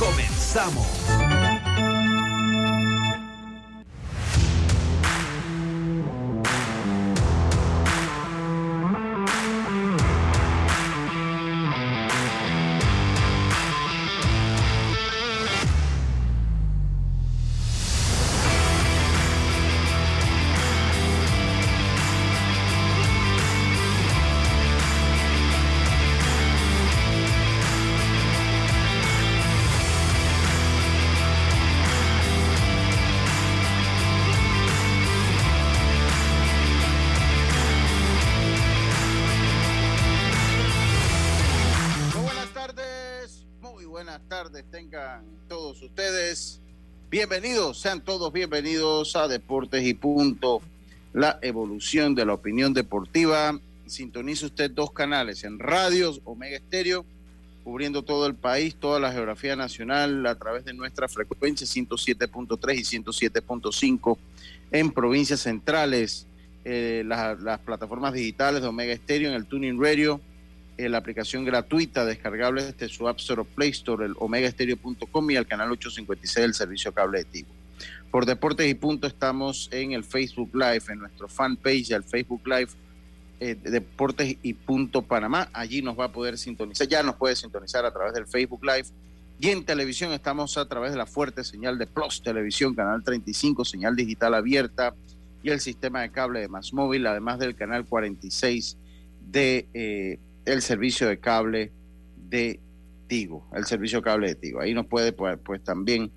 Comenzamos. Tengan todos ustedes. Bienvenidos, sean todos bienvenidos a Deportes y Punto, la evolución de la opinión deportiva. Sintoniza usted dos canales en radios Omega Estéreo, cubriendo todo el país, toda la geografía nacional a través de nuestra frecuencia 107.3 y 107.5 en provincias centrales, eh, las, las plataformas digitales de Omega Estéreo en el Tuning Radio la aplicación gratuita descargable desde su App Store Play Store, el omegaestereo.com y al canal 856 del servicio cable de Tigo. Por Deportes y Punto estamos en el Facebook Live, en nuestro fanpage, el Facebook Live eh, de Deportes y Punto Panamá. Allí nos va a poder sintonizar, ya nos puede sintonizar a través del Facebook Live. Y en televisión estamos a través de la fuerte señal de Plus Televisión, Canal 35, señal digital abierta y el sistema de cable de Más Móvil, además del canal 46 de eh, el servicio de cable de Tigo, el servicio de cable de Tigo. Ahí nos puede pues, pues también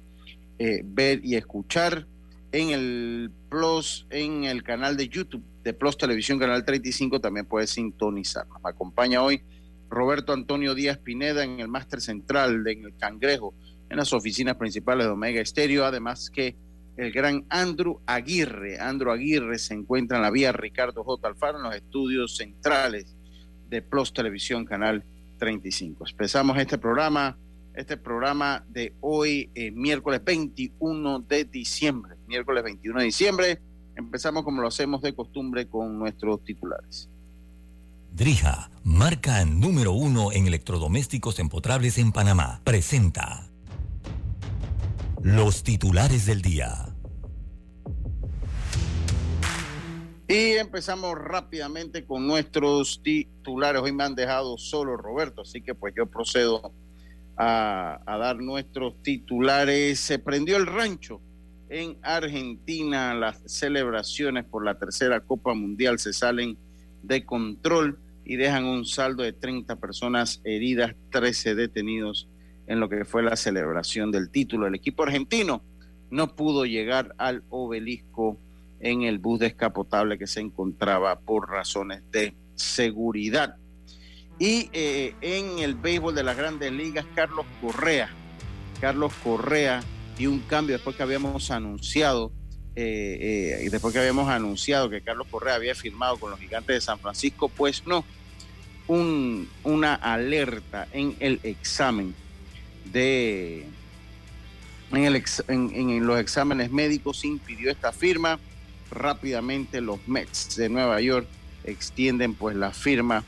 eh, ver y escuchar en el Plus, en el canal de YouTube de Plus Televisión, Canal 35, también puede sintonizar. Nos acompaña hoy Roberto Antonio Díaz Pineda en el máster central de en el Cangrejo, en las oficinas principales de Omega Estéreo, además que el gran Andrew Aguirre. Andrew Aguirre se encuentra en la vía Ricardo J. Alfaro en los estudios centrales de Plus Televisión, Canal 35. Empezamos este programa, este programa de hoy, eh, miércoles 21 de diciembre. Miércoles 21 de diciembre. Empezamos como lo hacemos de costumbre con nuestros titulares. Drija, marca número uno en electrodomésticos empotrables en Panamá, presenta los titulares del día. Y empezamos rápidamente con nuestros titulares. Hoy me han dejado solo Roberto, así que pues yo procedo a, dar nuestros titulares. Se prendió el rancho en Argentina. Las celebraciones por la tercera Copa Mundial se salen de control y dejan un saldo de 30 personas heridas, 13 detenidos en lo que fue la celebración del título. El equipo argentino no pudo llegar al obelisco en el bus descapotable que se encontraba por razones de seguridad. Y eh, en el béisbol de las grandes ligas, Carlos Correa. Carlos Correa dio un cambio después que habíamos anunciado, eh, eh, y después que habíamos anunciado que Carlos Correa había firmado con los gigantes de San Francisco, pues no, un, una alerta en el examen de... En, el en los exámenes médicos impidió esta firma rápidamente los Mets de Nueva York extienden pues la firma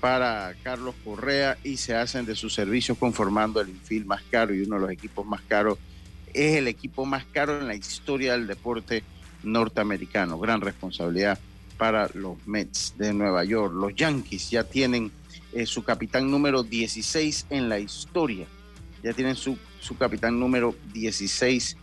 para Carlos Correa y se hacen de sus servicios conformando el infield más caro y uno de los equipos más caros es el equipo más caro en la historia del deporte norteamericano. Gran responsabilidad para los Mets de Nueva York. Los Yankees ya tienen eh, su capitán número 16 en la historia. Ya tienen su su capitán número 16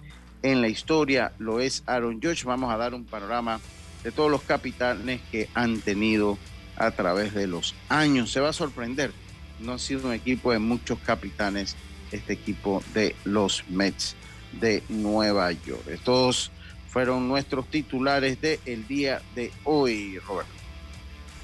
en la historia, lo es Aaron George. Vamos a dar un panorama de todos los capitanes que han tenido a través de los años. Se va a sorprender, no ha sido un equipo de muchos capitanes este equipo de los Mets de Nueva York. Estos fueron nuestros titulares del el día de hoy, Roberto.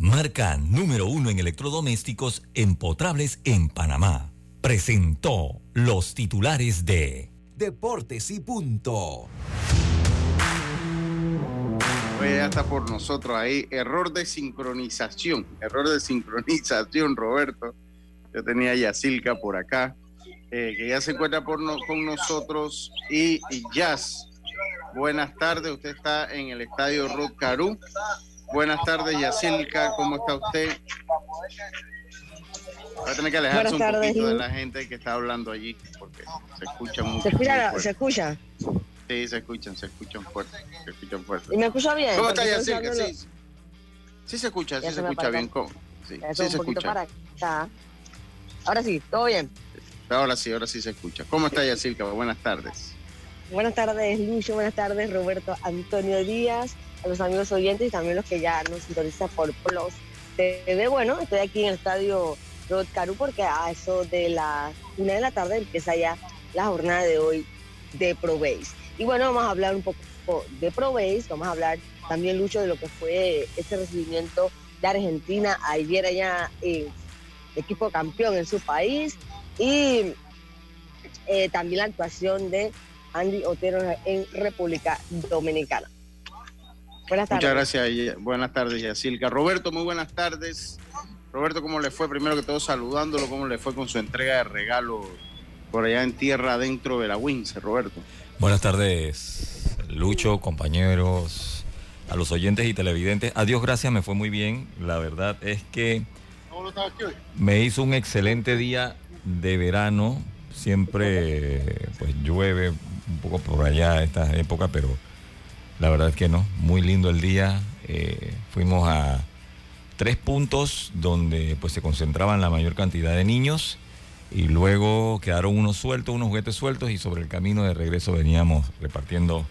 marca número uno en electrodomésticos empotrables en Panamá. Presentó los titulares de Deportes y Punto. Oye, ya está por nosotros ahí. Error de sincronización. Error de sincronización, Roberto. Yo tenía a Yacilca por acá, eh, que ya se encuentra por con nosotros. Y, y, Jazz, buenas tardes. Usted está en el estadio Ruth Caru. Buenas tardes, Yacilca, ¿cómo está usted? Va a tener que alejarse un poquito de la gente que está hablando allí, porque se escucha mucho. ¿Se escucha? ¿Se escucha? Sí, se escuchan, se escuchan fuerte, se escuchan fuerte. ¿Y me escucha bien? ¿Cómo está Yacilca? Sí, sí se escucha, sí se escucha bien. ¿Cómo? Sí, sí se escucha. Para acá. Ahora sí, todo bien. Ahora sí, ahora sí se escucha. ¿Cómo está Yacilca? Buenas tardes. Buenas tardes, Lucho. Buenas tardes, Roberto Antonio Díaz a los amigos oyentes y también los que ya nos sintonizan por Plus TV. Bueno, estoy aquí en el estadio Rod Caru porque a eso de las una de la tarde empieza ya la jornada de hoy de ProBase. Y bueno, vamos a hablar un poco de ProBase, vamos a hablar también, Lucho, de lo que fue este recibimiento de Argentina ayer allá, eh, equipo campeón en su país, y eh, también la actuación de Andy Otero en República Dominicana. Buenas tardes. Muchas gracias. Buenas tardes, Yacilca. Roberto, muy buenas tardes. Roberto, ¿cómo le fue? Primero que todo, saludándolo, ¿cómo le fue con su entrega de regalo por allá en tierra dentro de la Wince, Roberto? Buenas tardes, Lucho, compañeros, a los oyentes y televidentes. Adiós, gracias, me fue muy bien. La verdad es que me hizo un excelente día de verano. Siempre pues llueve un poco por allá esta época, pero la verdad es que no, muy lindo el día. Eh, fuimos a tres puntos donde pues se concentraban la mayor cantidad de niños y luego quedaron unos sueltos, unos juguetes sueltos y sobre el camino de regreso veníamos repartiendo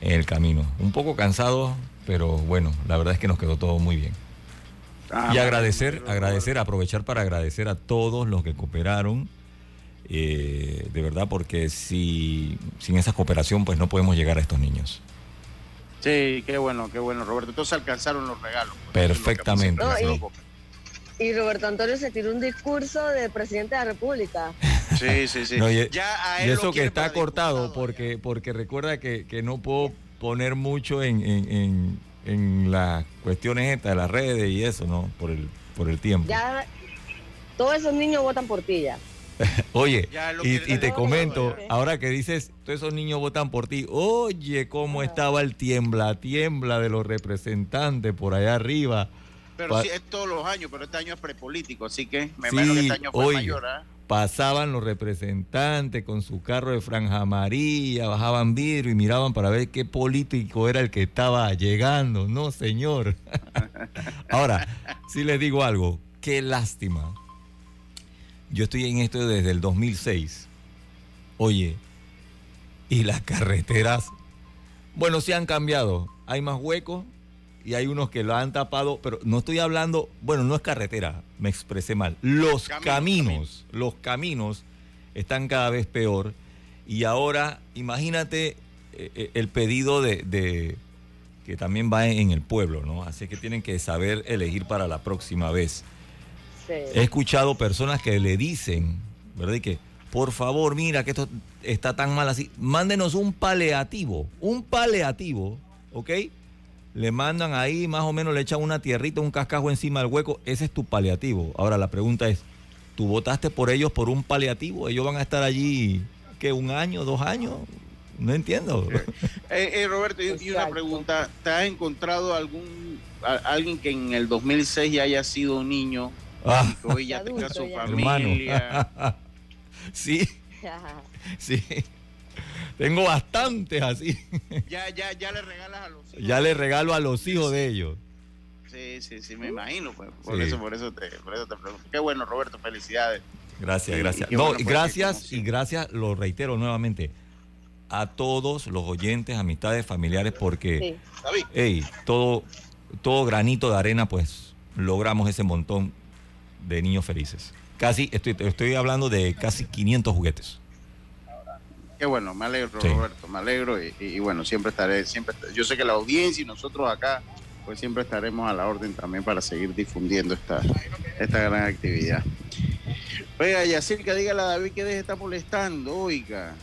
en el camino. Un poco cansados, pero bueno, la verdad es que nos quedó todo muy bien. Ah, y agradecer, agradecer, aprovechar para agradecer a todos los que cooperaron, eh, de verdad, porque si sin esa cooperación pues no podemos llegar a estos niños. Sí, qué bueno, qué bueno, Roberto. Entonces alcanzaron los regalos. Perfectamente. y, Roberto Antonio se tiró un discurso de presidente de la República. Sí, sí, sí. y, ya eso que está cortado, porque, porque recuerda que, no puedo poner mucho en, en, en, las cuestiones estas de las redes y eso, ¿no? Por el, por el tiempo. Ya todos esos niños votan por ti ya. Oye, y, te comento, ahora que dices, todos esos niños votan por ti, oye, cómo estaba el tiembla, tiembla de los representantes por allá arriba. Pero sí, es todos los años, pero este año es prepolítico, así que me imagino que este año fue mayor. ¿eh? Pasaban los representantes con su carro de franja amarilla, bajaban vidrio y miraban para ver qué político era el que estaba llegando. No, señor. Ahora, sí les digo algo, qué lástima yo estoy en esto desde el 2006. Oye, y las carreteras, bueno, se han cambiado. Hay más huecos y hay unos que lo han tapado, pero no estoy hablando, bueno, no es carretera, me expresé mal. Los caminos, los caminos están cada vez peor. Y ahora, imagínate eh, eh, el pedido de, de, que también va en el pueblo, ¿no? Así que tienen que saber elegir para la próxima vez. He escuchado personas que le dicen, ¿verdad? Y que, por favor, mira que esto está tan mal así. Mándenos un paleativo, un paleativo, ¿ok? Le mandan ahí, más o menos le echan una tierrita, un cascajo encima del hueco. Ese es tu paliativo. Ahora la pregunta es, ¿tú votaste por ellos por un paliativo? Ellos van a estar allí, ¿qué? ¿Un año, dos años? No entiendo. Eh, eh, Roberto, y, una pregunta. ¿Te has encontrado algún alguien que en el 2006 ya haya sido un niño ah. y hoy ya tenga su familia? sí. sí. Tengo bastantes así. Ya, ya, ya le regalas a los hijos. Ya le regalo a los hijos de ellos. Sí, sí, sí, me imagino. Pues, por, eso, por, eso te, por eso te pregunto. Qué bueno, Roberto, felicidades. Gracias, gracias. no, pues, gracias y gracias, lo reitero nuevamente, a todos los oyentes, amistades, familiares, porque hey, todo, todo granito de arena, pues logramos ese montón de niños felices. Casi, estoy, estoy hablando de casi 500 juguetes. Qué bueno, me alegro, Roberto, me alegro y, bueno, siempre estaré, siempre, yo sé que la audiencia y nosotros acá, pues siempre estaremos a la orden también para seguir difundiendo esta, esta gran actividad. Oiga, Yacirca, dígale a David que deje de estar molestando, oiga.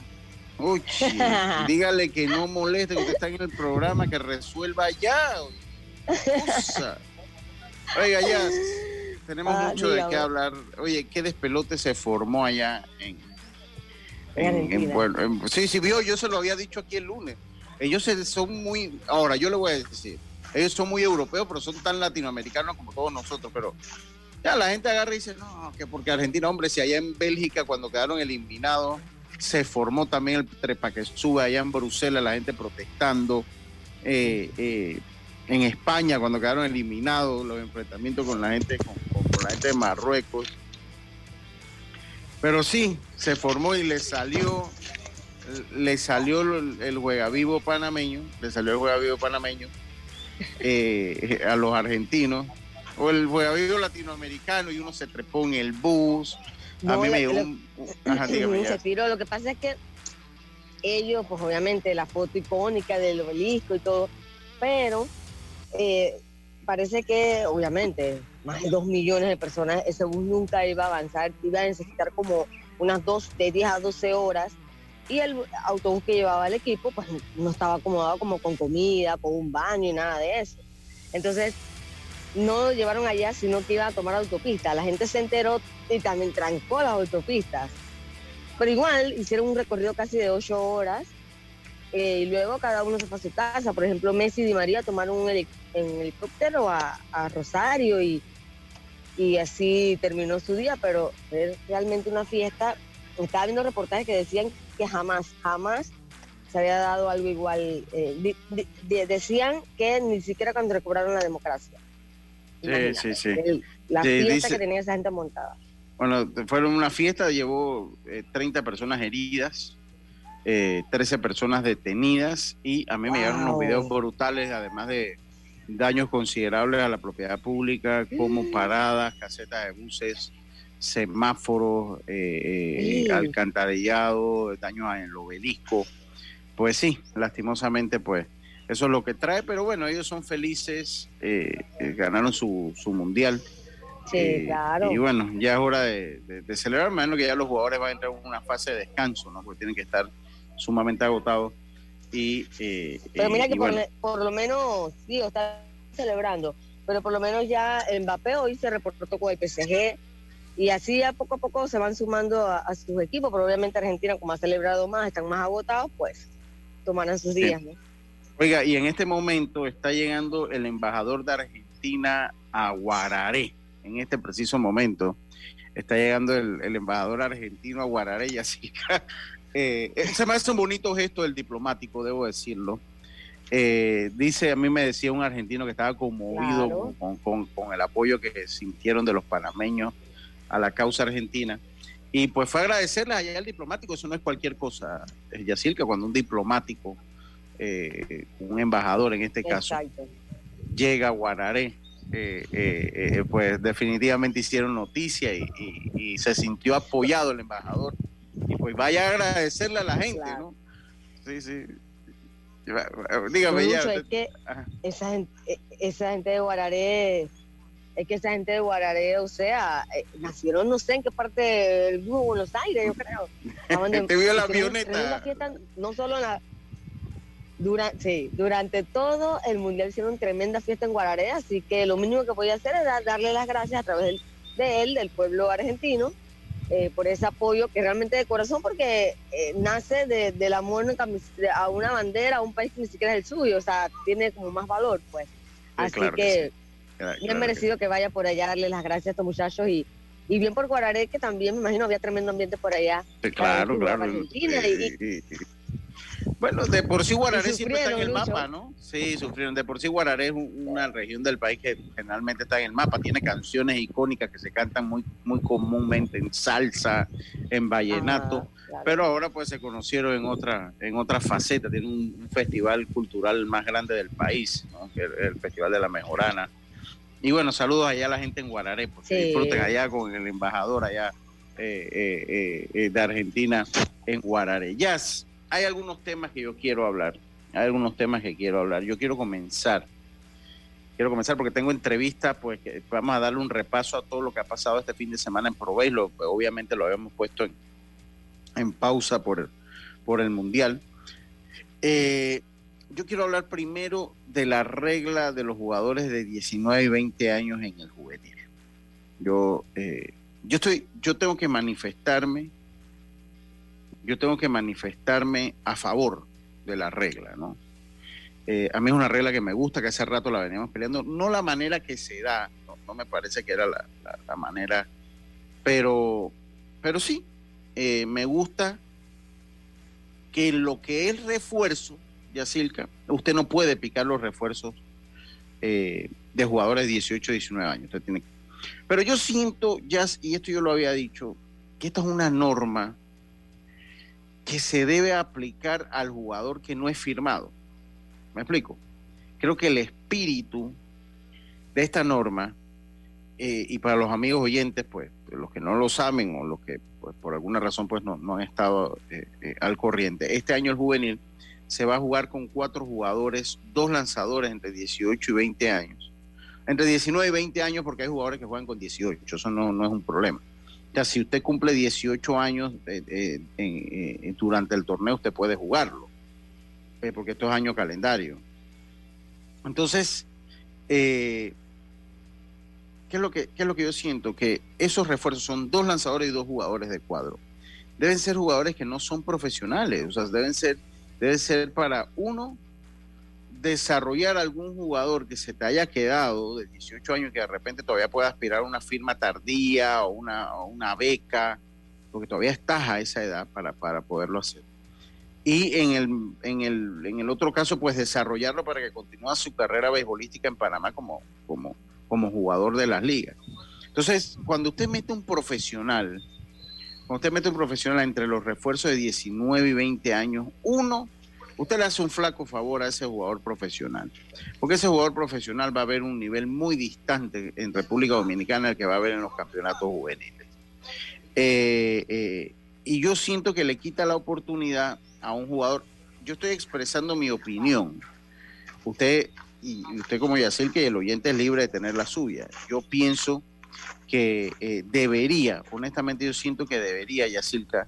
Uy, dígale que no moleste, que usted está en el programa, que resuelva ya. Oiga, ya tenemos ah, mucho de qué hablar. Oye, ¿qué despelote se formó allá en, en, sí, sí, vio, yo se lo había dicho aquí el lunes. Ellos son muy, ahora yo le voy a decir, ellos son muy europeos, pero son tan latinoamericanos como todos nosotros, pero ya la gente agarra y dice, no, que porque Argentina, hombre, si allá en Bélgica cuando quedaron eliminados, se formó también el trepa que sube allá en Bruselas, la gente protestando. Eh, eh, en España, cuando quedaron eliminados, los enfrentamientos con la gente, con, la gente de Marruecos. Pero sí, se formó y le salió, le salió el, el juega vivo panameño, le salió el juega vivo panameño eh, a los argentinos o el jugador latinoamericano y uno se trepó en el bus. a mí me dio un... se tiró. Lo que pasa es que ellos, pues obviamente la foto icónica del obelisco y todo, pero eh, parece que obviamente más de dos millones de personas, ese bus nunca iba a avanzar, iba a necesitar como unas dos, de 10 a 12 horas y el autobús que llevaba el equipo pues no estaba acomodado como con comida, con un baño y nada de eso. Entonces no lo llevaron allá, sino que iba a tomar autopista. La gente se enteró y también trancó las autopistas. Pero igual hicieron un recorrido casi de ocho horas eh, y luego cada uno se fue a su casa. Por ejemplo, Messi y María tomaron un helicóptero a, Rosario y, y así terminó su día, pero es realmente una fiesta. Estaba viendo reportajes que decían que jamás, jamás se había dado algo igual. Eh, decían que ni siquiera cuando recobraron la democracia. Sí, sí, sí. la fiesta que tenía esa gente montada. Bueno, fueron una fiesta, llevó 30 eh, personas heridas, eh, 13 personas detenidas y a mí me llegaron unos videos brutales, además de daños considerables a la propiedad pública, como paradas, casetas de buses, semáforos, eh, eh alcantarillado, daños en el obelisco. Pues sí, lastimosamente, pues eso es lo que trae, pero bueno, ellos son felices, eh, eh, ganaron su, su mundial. Sí, eh, claro. Y bueno, ya es hora de, celebrar, menos que ya los jugadores van a entrar en una fase de descanso, ¿no? Porque tienen que estar sumamente agotados. Y, pero mira que por, lo menos, digo, está celebrando, pero por lo menos ya Mbappé hoy se reportó con el PSG y así a poco a poco se van sumando a, sus equipos, pero obviamente Argentina como ha celebrado más, están más agotados, pues tomarán sus días, ¿no? Oiga, y en este momento está llegando el embajador de Argentina a Guararé. En este preciso momento está llegando el, embajador argentino a Guararé y así. Eh, eh, se me hace un bonito gesto del diplomático, debo decirlo. Eh, dice, a mí me decía un argentino que estaba conmovido con, el apoyo que sintieron de los panameños a la causa argentina. Y pues fue agradecerle allá al diplomático, eso no es cualquier cosa, Yacir, que cuando un diplomático eh, un embajador en este caso, llega a Guararé, eh, eh, pues definitivamente hicieron noticia y, se sintió apoyado el embajador. Y pues vaya a agradecerle a la gente, ¿no? Sí, sí. Dígame ya. esa gente, esa gente de Guararé es que esa gente de Guararé, o sea, nacieron no sé en qué parte del Buenos Aires, yo creo. Te vio la avioneta. no solo la, durante, sí, durante todo el mundial hicieron tremenda fiesta en Guararé, así que lo mínimo que podía hacer era darle las gracias a través de él, del pueblo argentino, eh, por ese apoyo que realmente de corazón, porque eh, nace de, del amor a una bandera, a un país que ni siquiera es el suyo, o sea, tiene como más valor, pues. Así que, bien merecido que, vaya por allá, darle las gracias a estos muchachos y, y bien por Guararé, que también me imagino había tremendo ambiente por allá. claro, claro. Bueno, de por sí Guararé siempre está en el mapa, ¿no? Sí, sufrieron. De por sí Guararé es una región del país que generalmente está en el mapa. Tiene canciones icónicas que se cantan muy, muy comúnmente en salsa, en vallenato. Pero ahora pues se conocieron en otra, en otra faceta. Tiene un, festival cultural más grande del país, ¿no? el, Festival de la Mejorana. Y bueno, saludos allá a la gente en Guararé, porque disfruten allá con el embajador allá eh, eh, eh, de Argentina en Guararé. Jazz hay algunos temas que yo quiero hablar. Hay algunos temas que quiero hablar. Yo quiero comenzar. Quiero comenzar porque tengo entrevistas, pues vamos a darle un repaso a todo lo que ha pasado este fin de semana en Provey. obviamente lo habíamos puesto en, pausa por, por el Mundial. Eh, yo quiero hablar primero de la regla de los jugadores de 19 y 20 años en el juvenil. Yo, eh, yo, estoy, yo tengo que manifestarme yo tengo que manifestarme a favor de la regla, ¿no? Eh, a mí es una regla que me gusta, que hace rato la veníamos peleando, no la manera que se da, no, me parece que era la, manera, pero, pero sí, eh, me gusta que lo que es refuerzo, Yacilca, usted no puede picar los refuerzos eh, de jugadores de 18, 19 años. Usted tiene Pero yo siento, ya, y esto yo lo había dicho, que esta es una norma que se debe aplicar al jugador que no es firmado. ¿Me explico? Creo que el espíritu de esta norma, eh, y para los amigos oyentes, pues, los que no lo saben o los que pues, por alguna razón pues, no, han estado eh, eh, al corriente, este año el juvenil se va a jugar con cuatro jugadores, dos lanzadores entre 18 y 20 años. Entre 19 y 20 años porque hay jugadores que juegan con 18, eso no, no es un problema sea, si usted cumple 18 años eh, eh, eh, durante el torneo, usted puede jugarlo, porque esto es año calendario. Entonces, ¿qué, es lo que, ¿qué es lo que yo siento? Que esos refuerzos son dos lanzadores y dos jugadores de cuadro. Deben ser jugadores que no son profesionales, o sea, deben ser, deben ser para uno desarrollar algún jugador que se te haya quedado de 18 años que de repente todavía pueda aspirar a una firma tardía o una, una beca, porque todavía estás a esa edad para, para poderlo hacer. Y en el, en, el, en el otro caso, pues desarrollarlo para que continúe su carrera beisbolística en Panamá como, como, como jugador de las ligas. Entonces, cuando usted mete un profesional, cuando usted mete un profesional entre los refuerzos de 19 y 20 años, uno usted le hace un flaco favor a ese jugador profesional, porque ese jugador profesional va a haber un nivel muy distante en República Dominicana al que va a haber en los campeonatos juveniles. Eh, eh, y yo siento que le quita la oportunidad a un jugador. Yo estoy expresando mi opinión. Usted, y usted como Yacel, que el oyente es libre de tener la suya. Yo pienso que eh, debería, honestamente yo siento que debería, Yacilca,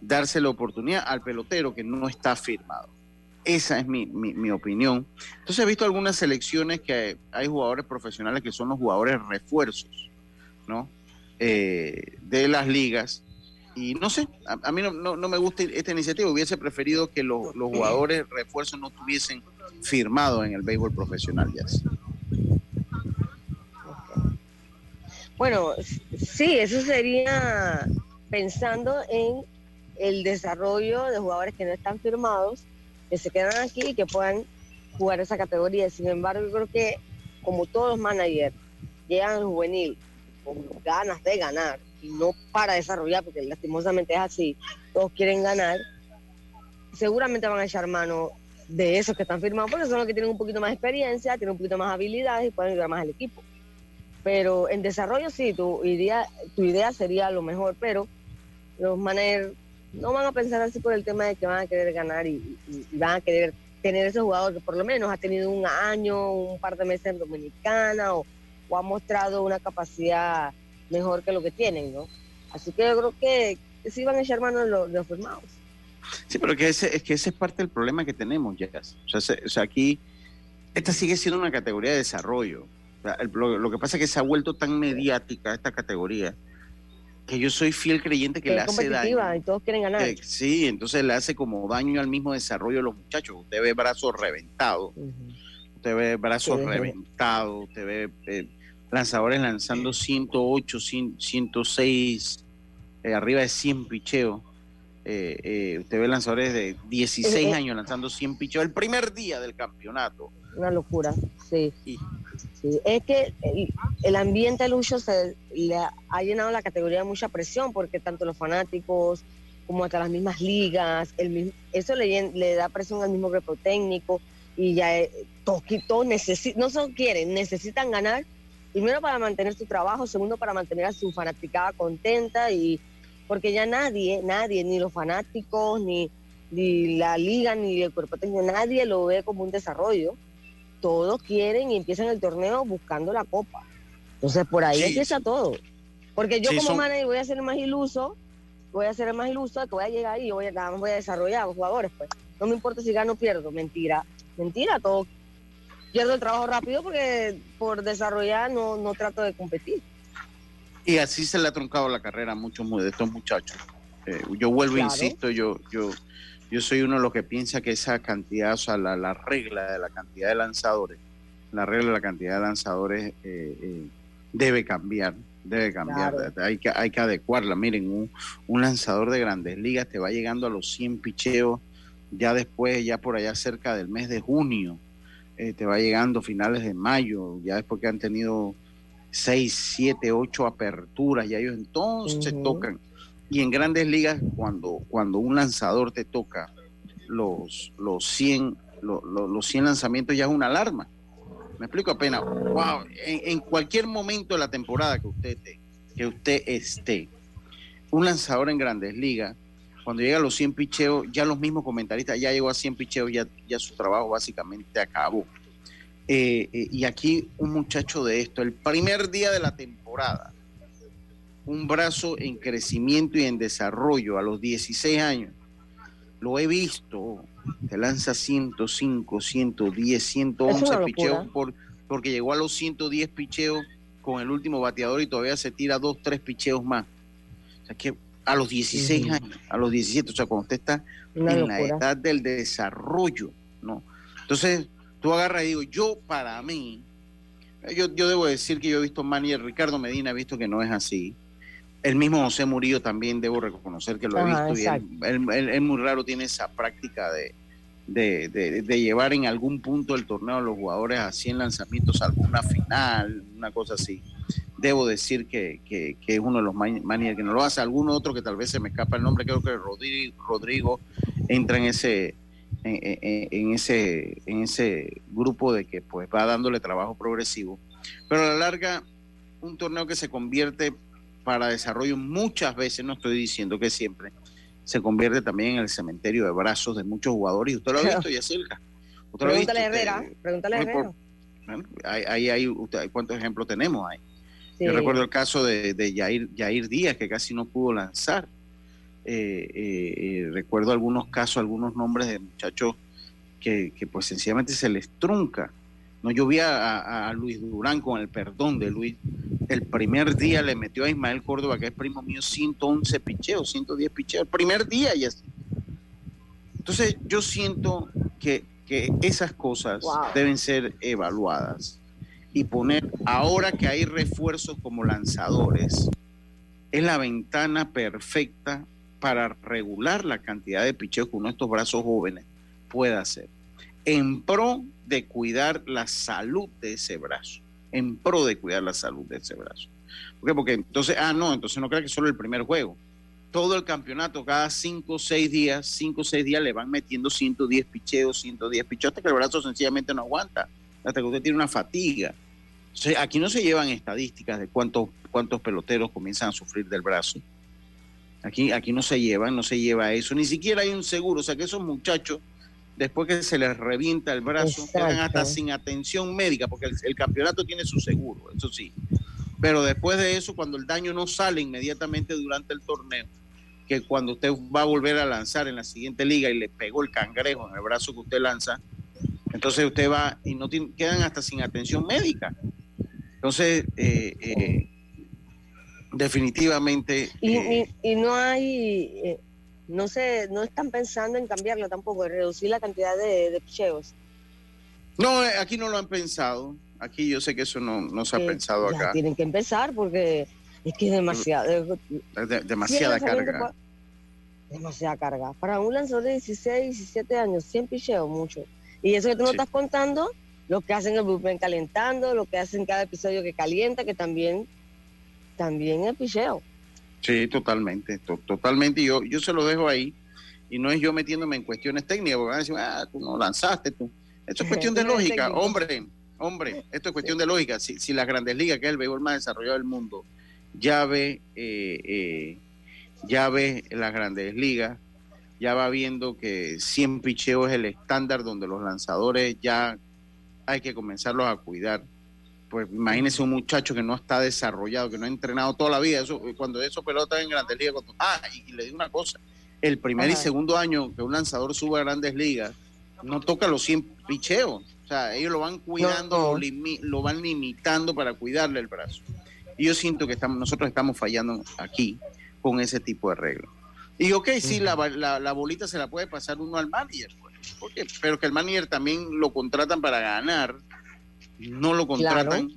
darse la oportunidad al pelotero que no está firmado. Esa es mi, mi, opinión. Entonces he visto algunas selecciones que hay, jugadores profesionales que son los jugadores refuerzos, ¿no? Eh, de las ligas. Y no sé, a, mí no, no, me gusta esta iniciativa. Hubiese preferido que los jugadores refuerzos no tuviesen firmado en el béisbol profesional ya. Bueno, sí, eso sería pensando en el desarrollo de jugadores que no están firmados que se quedan aquí y que puedan jugar esa categoría. Sin embargo, yo creo que como todos los managers llegan al juvenil con ganas de ganar y no para desarrollar, porque lastimosamente es así, todos quieren ganar, seguramente van a echar mano de esos que están firmados, porque son los que tienen un poquito más experiencia, tienen un poquito más habilidades y pueden ayudar más al equipo. Pero en desarrollo sí, tu idea, tu idea sería lo mejor, pero los managers no van a pensar así por el tema de que van a querer ganar y, van a querer tener ese jugador que por lo menos ha tenido un año, un par de meses en Dominicana o, ha mostrado una capacidad mejor que lo que tienen, ¿no? Así que yo creo que, sí van a echar mano de los, firmados. Sí, pero que ese, es que ese es parte del problema que tenemos, ya. O sea, aquí, esta sigue siendo una categoría de desarrollo. lo, lo, que pasa es que se ha vuelto tan mediática esta categoría que yo soy fiel creyente que, le hace daño. y todos quieren ganar. sí, entonces le hace como daño al mismo desarrollo de los muchachos. Usted ve brazos reventados, usted ve brazos reventados, usted ve eh, lanzadores lanzando 108, 106, eh, arriba de 100 picheos. Eh, eh, usted ve lanzadores de 16 años lanzando 100 picheos el primer día del campeonato. Una locura, sí. Es que el, ambiente Lucho se le ha llenado la categoría de mucha presión porque tanto los fanáticos como hasta las mismas ligas, el eso le, le da presión al mismo grupo técnico y ya todos, todos no solo quieren, necesitan ganar primero para mantener su trabajo, segundo para mantener a su fanaticada contenta y porque ya nadie, nadie, ni los fanáticos, ni, ni la liga, ni el cuerpo técnico, nadie lo ve como un desarrollo. Todos quieren y empiezan el torneo buscando la copa. Entonces por ahí empieza todo. Porque yo como manager voy a ser más iluso, voy a ser más iluso que voy a llegar ahí y voy a, voy a desarrollar a los jugadores. Pues no me importa si gano o pierdo, mentira, mentira, todo pierdo el trabajo rápido porque por desarrollar no, no trato de competir. Y así se le ha truncado la carrera a muchos de estos muchachos. Eh, yo vuelvo, e insisto, yo, yo, yo soy uno de los que piensa que esa cantidad, o sea, la, la regla de la cantidad de lanzadores, la regla de la cantidad de lanzadores eh, eh, debe cambiar, debe cambiar, hay, que, hay que adecuarla. Miren, un, un, lanzador de grandes ligas te va llegando a los 100 picheos ya después, ya por allá cerca del mes de junio eh, te va llegando finales de mayo, ya después que han tenido seis, siete, ocho aperturas, y ellos entonces tocan. Y en grandes ligas, cuando, cuando un lanzador te toca los, los, 100, los 100 lanzamientos, ya es una alarma. Me explico apenas. Wow, en, cualquier momento de la temporada que usted, que usted esté, un lanzador en grandes ligas cuando llega a los 100 picheos, ya los mismos comentaristas, ya llegó a 100 picheos, ya, ya su trabajo básicamente acabó. Eh, eh, y aquí un muchacho de esto, el primer día de la temporada, un brazo en crecimiento y en desarrollo a los 16 años, lo he visto, te lanza 105, 110, 111 picheos por, porque llegó a los 110 picheos con el último bateador y todavía se tira dos, tres picheos más. O sea que a los 16 años, a los 17, o sea, cuando usted está en la edad del desarrollo, ¿no? Entonces, tú agarras y digo, yo para mí, yo, yo debo decir que yo he visto manager, Ricardo Medina ha visto que no es así. El mismo José Murillo también debo reconocer que lo he visto. Y él, muy raro tiene esa práctica de, de, de, llevar en algún punto del torneo a los jugadores a 100 lanzamientos, alguna final, una cosa así debo decir que, es uno de los managers que no lo hace. Alguno otro que tal vez se me escapa el nombre, creo que Rodrigo, Rodrigo entra en ese, en, ese, en ese grupo de que pues va dándole trabajo progresivo. Pero a la larga, un torneo que se convierte para desarrollo muchas veces, no estoy diciendo que siempre, se convierte también en el cementerio de brazos de muchos jugadores. Y usted lo ha visto, Yacirca. Pregúntale a Herrera, pregúntale a Herrera. ahí, hay, ¿cuántos ejemplos tenemos ahí? Yo recuerdo el caso de, de Yair, Díaz, que casi no pudo lanzar. Eh, eh, eh, recuerdo algunos casos, algunos nombres de muchachos que, pues sencillamente se les trunca. No, yo vi a, Luis Durán con el perdón de Luis. El primer día le metió a Ismael Córdoba, que es primo mío, 111 picheos, 110 picheos. El primer día y así. Entonces yo siento que, esas cosas deben ser evaluadas y poner, ahora que hay refuerzos como lanzadores, es la ventana perfecta para regular la cantidad de picheos que uno de estos brazos jóvenes puede hacer, en pro de cuidar la salud de ese brazo, en pro de cuidar la salud de ese brazo. ¿Por qué? Porque entonces, ah, no, entonces no crea que solo el primer juego. Todo el campeonato, cada cinco o seis días, cinco o seis días le van metiendo 110 picheos, 110 picheos, hasta que el brazo sencillamente no aguanta hasta que usted tiene una fatiga. aquí no se llevan estadísticas de cuántos, cuántos peloteros comienzan a sufrir del brazo. Aquí, aquí no se llevan, no se lleva eso, ni siquiera hay un seguro. O sea que esos muchachos, después que se les revienta el brazo, quedan hasta sin atención médica, porque el, campeonato tiene su seguro, eso sí. Pero después de eso, cuando el daño no sale inmediatamente durante el torneo, que cuando usted va a volver a lanzar en la siguiente liga y le pegó el cangrejo en el brazo que usted lanza, entonces usted va y no quedan hasta sin atención médica. Entonces, eh, eh, definitivamente. Y, eh, y, no hay, eh, no sé, no están pensando en cambiarlo tampoco, en reducir la cantidad de, de picheos. No, eh, aquí no lo han pensado. Aquí yo sé que eso no, no se ha pensado acá. Tienen que empezar porque es que es demasiado. demasiada carga. Demasiada carga. Para un lanzador de 16, 17 años, 100 picheos, mucho. Y eso que tú no estás contando, lo que hacen el bullpen calentando, lo que hacen cada episodio que calienta, que también, también es picheo. Sí, totalmente, totalmente. Yo, yo se lo dejo ahí y no es yo metiéndome en cuestiones técnicas, porque van a decir, ah, tú no lanzaste, tú. Esto es cuestión de lógica, hombre, hombre, esto es cuestión de lógica. Si, si las grandes ligas, que es el béisbol más desarrollado del mundo, ya ve, eh, eh, ya ve las grandes ligas, ya va viendo que 100 picheos es el estándar donde los lanzadores ya hay que comenzarlos a cuidar. Pues imagínese un muchacho que no está desarrollado, que no ha entrenado toda la vida. Eso, cuando eso pelota en grandes ligas, ah, y, le digo una cosa, el primer y segundo año que un lanzador sube a grandes ligas, no toca los 100 picheos. O sea, ellos lo van cuidando, Lo, van limitando para cuidarle el brazo. Y yo siento que estamos, nosotros estamos fallando aquí con ese tipo de reglas. Y ok, sí, la, la, bolita se la puede pasar uno al manager, pues, pero que el manager también lo contratan para ganar, no lo contratan.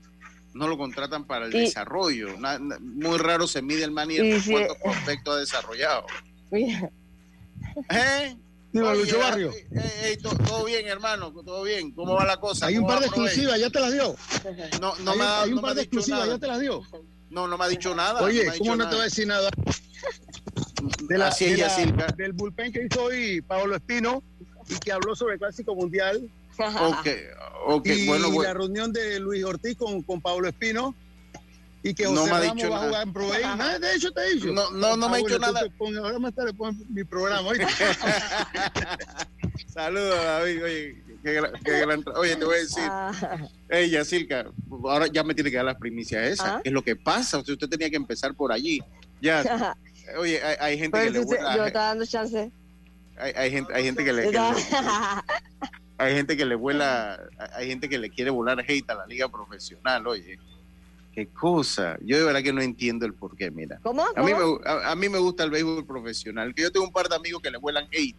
No lo contratan para el desarrollo. muy raro se mide el manager por cuántos prospectos ha desarrollado. ¿Eh? Lucho Barrio. todo, bien, hermano, todo bien. ¿Cómo va la cosa? Hay un par de exclusivas, ¿ya te las dio? No, no hay, me ha, hay un par de exclusivas, ¿ya te las dio? No, no me ha dicho nada. Oye, ¿cómo no te va a decir nada? de la, del bullpen que hizo hoy Pablo Espino y que habló sobre el Clásico Mundial. Okay, okay, y bueno, la reunión de Luis Ortiz con, con Pablo Espino y que José no me ha dicho va a jugar en Pro Nada de hecho te he dicho. No, no, no me ha dicho nada. ahora más tarde pon mi programa. Saludos, David. Oye, qué, qué gran, oye, te voy a decir. Ah. Silka, ahora ya me tiene que dar las primicias esas. ¿Ah? Es lo que pasa. usted tenía que empezar por allí. Ya. Oye, hay, gente que le vuela. Yo estaba dando chance. Hay, gente, hay gente que le, hay gente que le vuela, hay gente que le quiere volar hate a la liga profesional, oye. Qué cosa. Yo de verdad que no entiendo el porqué, mira. ¿Cómo? A, mí me, a, mí me gusta el béisbol profesional. Que yo tengo un par de amigos que le vuelan hate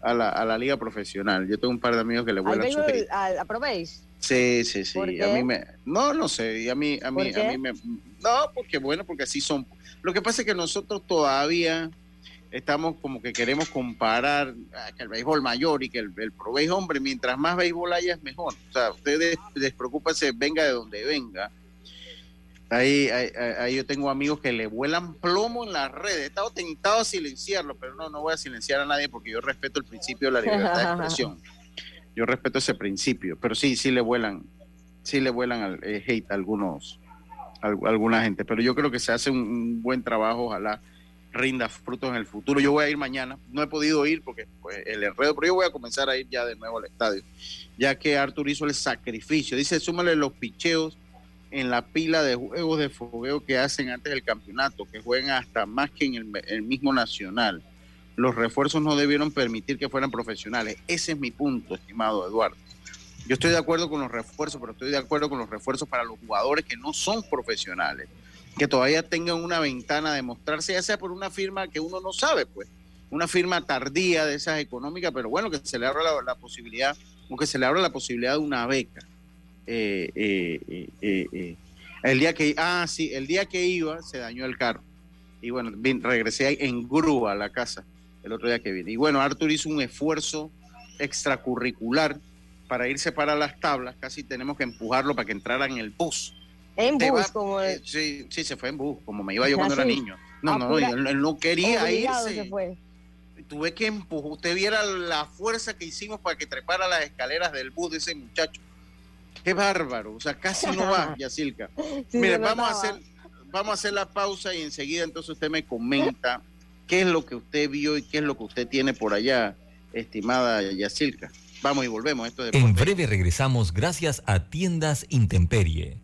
a la, a la liga profesional. Yo tengo un par de amigos que le vuelan su hate. ¿Aprobéis? Sí, sí, sí. A mí me, no, no sé. Y a mí, a mí, a mí me, no, porque bueno, porque así son. Lo que pasa es que nosotros todavía estamos como que queremos comparar ah, que el béisbol mayor y que el, el pro béisbol, hombre, mientras más béisbol haya es mejor. O sea, ustedes despreocúpense, venga de donde venga. Ahí, ahí, yo tengo amigos que le vuelan plomo en las redes. He estado tentado a silenciarlo, pero no, no voy a silenciar a nadie porque yo respeto el principio de la libertad de expresión. Yo respeto ese principio, pero sí, sí le vuelan, sí le vuelan al eh, hate a algunos alguna gente, pero yo creo que se hace un, buen trabajo, ojalá rinda frutos en el futuro. Yo voy a ir mañana, no he podido ir porque pues, el enredo, pero yo voy a comenzar a ir ya de nuevo al estadio, ya que Artur hizo el sacrificio. Dice, súmale los picheos en la pila de juegos de fogueo que hacen antes del campeonato, que juegan hasta más que en el mismo nacional. Los refuerzos no debieron permitir que fueran profesionales. Ese es mi punto, estimado Eduardo. Yo estoy de acuerdo con los refuerzos, pero estoy de acuerdo con los refuerzos para los jugadores que no son profesionales, que todavía tengan una ventana de mostrarse, ya sea por una firma que uno no sabe, pues, una firma tardía de esas económicas, pero bueno, que se le abra la, posibilidad, o que se le abra la posibilidad de una beca. Eh, eh, eh, el día que, ah, sí, el día que iba se dañó el carro. Y bueno, regresé ahí en grúa a la casa el otro día que vine. Y bueno, Arthur hizo un esfuerzo extracurricular para irse para las tablas, casi tenemos que empujarlo para que entrara en el bus. En bus, como eh, sí, sí, se fue en bus, como me iba yo cuando era niño. No, no, él, no quería irse. Tuve que empujar. Usted viera la fuerza que hicimos para que trepara las escaleras del bus de ese muchacho. Qué bárbaro. O sea, casi no va, Yacilca. Mire, vamos a hacer, vamos a hacer la pausa y enseguida entonces usted me comenta qué es lo que usted vio y qué es lo que usted tiene por allá, estimada Yacilca. Vamos y volvemos. Esto en breve regresamos gracias a Tiendas Intemperie.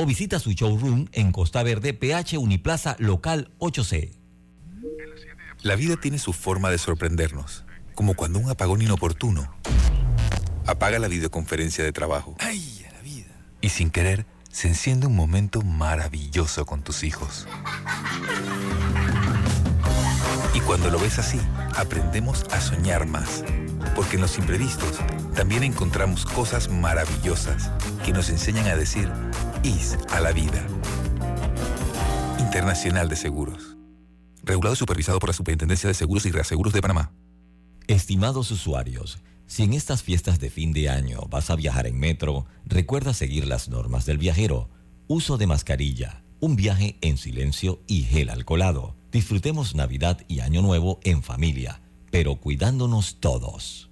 o visita su showroom en Costa Verde, PH Uniplaza Local 8C. La vida tiene su forma de sorprendernos, como cuando un apagón inoportuno apaga la videoconferencia de trabajo. ¡Ay, la vida! Y sin querer, se enciende un momento maravilloso con tus hijos. Y cuando lo ves así, aprendemos a soñar más. Porque en los imprevistos también encontramos cosas maravillosas que nos enseñan a decir IS a la vida. Internacional de Seguros. Regulado y supervisado por la Superintendencia de Seguros y Reaseguros de Panamá. Estimados usuarios, si en estas fiestas de fin de año vas a viajar en metro, recuerda seguir las normas del viajero. Uso de mascarilla, un viaje en silencio y gel alcoholado. Disfrutemos Navidad y Año Nuevo en familia, pero cuidándonos todos.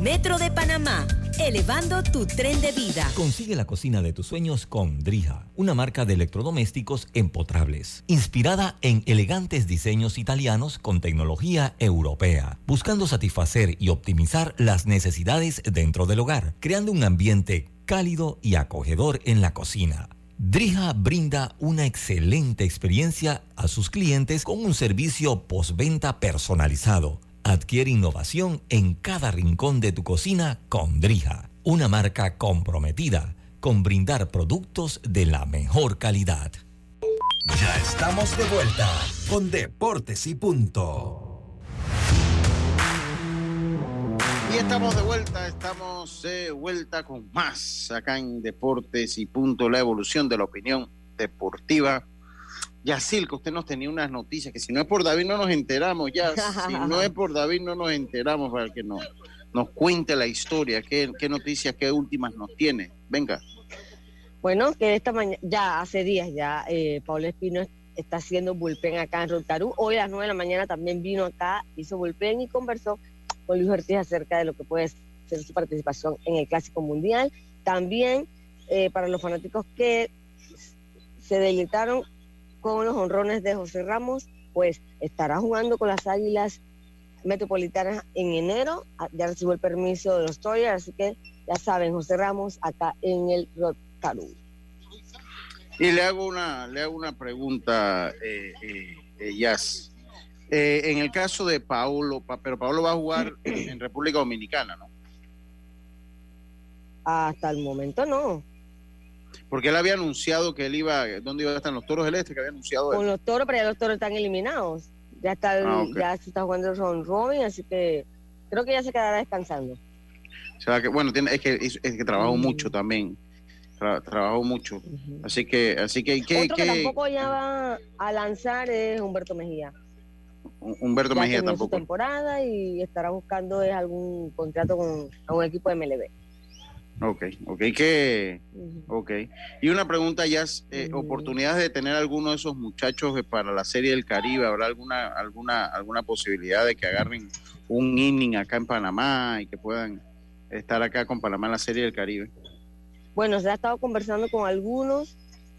Metro de Panamá, elevando tu tren de vida. Consigue la cocina de tus sueños con Drija, una marca de electrodomésticos empotrables, inspirada en elegantes diseños italianos con tecnología europea, buscando satisfacer y optimizar las necesidades dentro del hogar, creando un ambiente cálido y acogedor en la cocina. Drija brinda una excelente experiencia a sus clientes con un servicio postventa personalizado. Adquiere innovación en cada rincón de tu cocina con Drija, una marca comprometida con brindar productos de la mejor calidad. Ya estamos de vuelta con Deportes y Punto. Y estamos de vuelta, estamos de vuelta con más acá en Deportes y Punto, la evolución de la opinión deportiva. Yacil, que usted nos tenía unas noticias, que si no es por David no nos enteramos ya, si no es por David no nos enteramos para que nos, nos cuente la historia, qué, noticias, qué últimas nos tiene. Venga. Bueno, que esta mañana, ya hace días ya, eh, Pablo Espino está haciendo bullpen acá en Rotarú. Hoy a las 9 de la mañana también vino acá, hizo bullpen y conversó con Luis Ortiz acerca de lo que puede ser su participación en el Clásico Mundial. También eh, para los fanáticos que se deleitaron con los honrones de José Ramos, pues estará jugando con las Águilas Metropolitanas en enero. Ah, ya recibió el permiso de los Toyers, así que ya saben, José Ramos acá en el Rotarú. Y le hago una, le hago una pregunta, eh, eh, eh Jazz. Eh, en el caso de Paulo, pero Paulo va a jugar en República Dominicana, ¿no? Hasta el momento no. Porque él había anunciado que él iba, ¿dónde iba a estar los toros del este? Que había anunciado Con los toros, pero ya los toros están eliminados. Ya está, ah, ya se está jugando Ron Robin, así que creo que ya se quedará descansando. O sea, que bueno, tiene, es que es, que trabajó mucho también. trabajó mucho. Así que, así que, ¿qué, Otro que tampoco ya va a lanzar es Humberto Mejía. Humberto Mejía tampoco. Su temporada y estará buscando algún contrato con un equipo de MLB. Ok, ok, que, ok. Y una pregunta ya, eh, oportunidades de tener alguno de esos muchachos para la Serie del Caribe, ¿habrá alguna, alguna, alguna posibilidad de que agarren un inning acá en Panamá y que puedan estar acá con Panamá en la Serie del Caribe? Bueno, se ha estado conversando con algunos,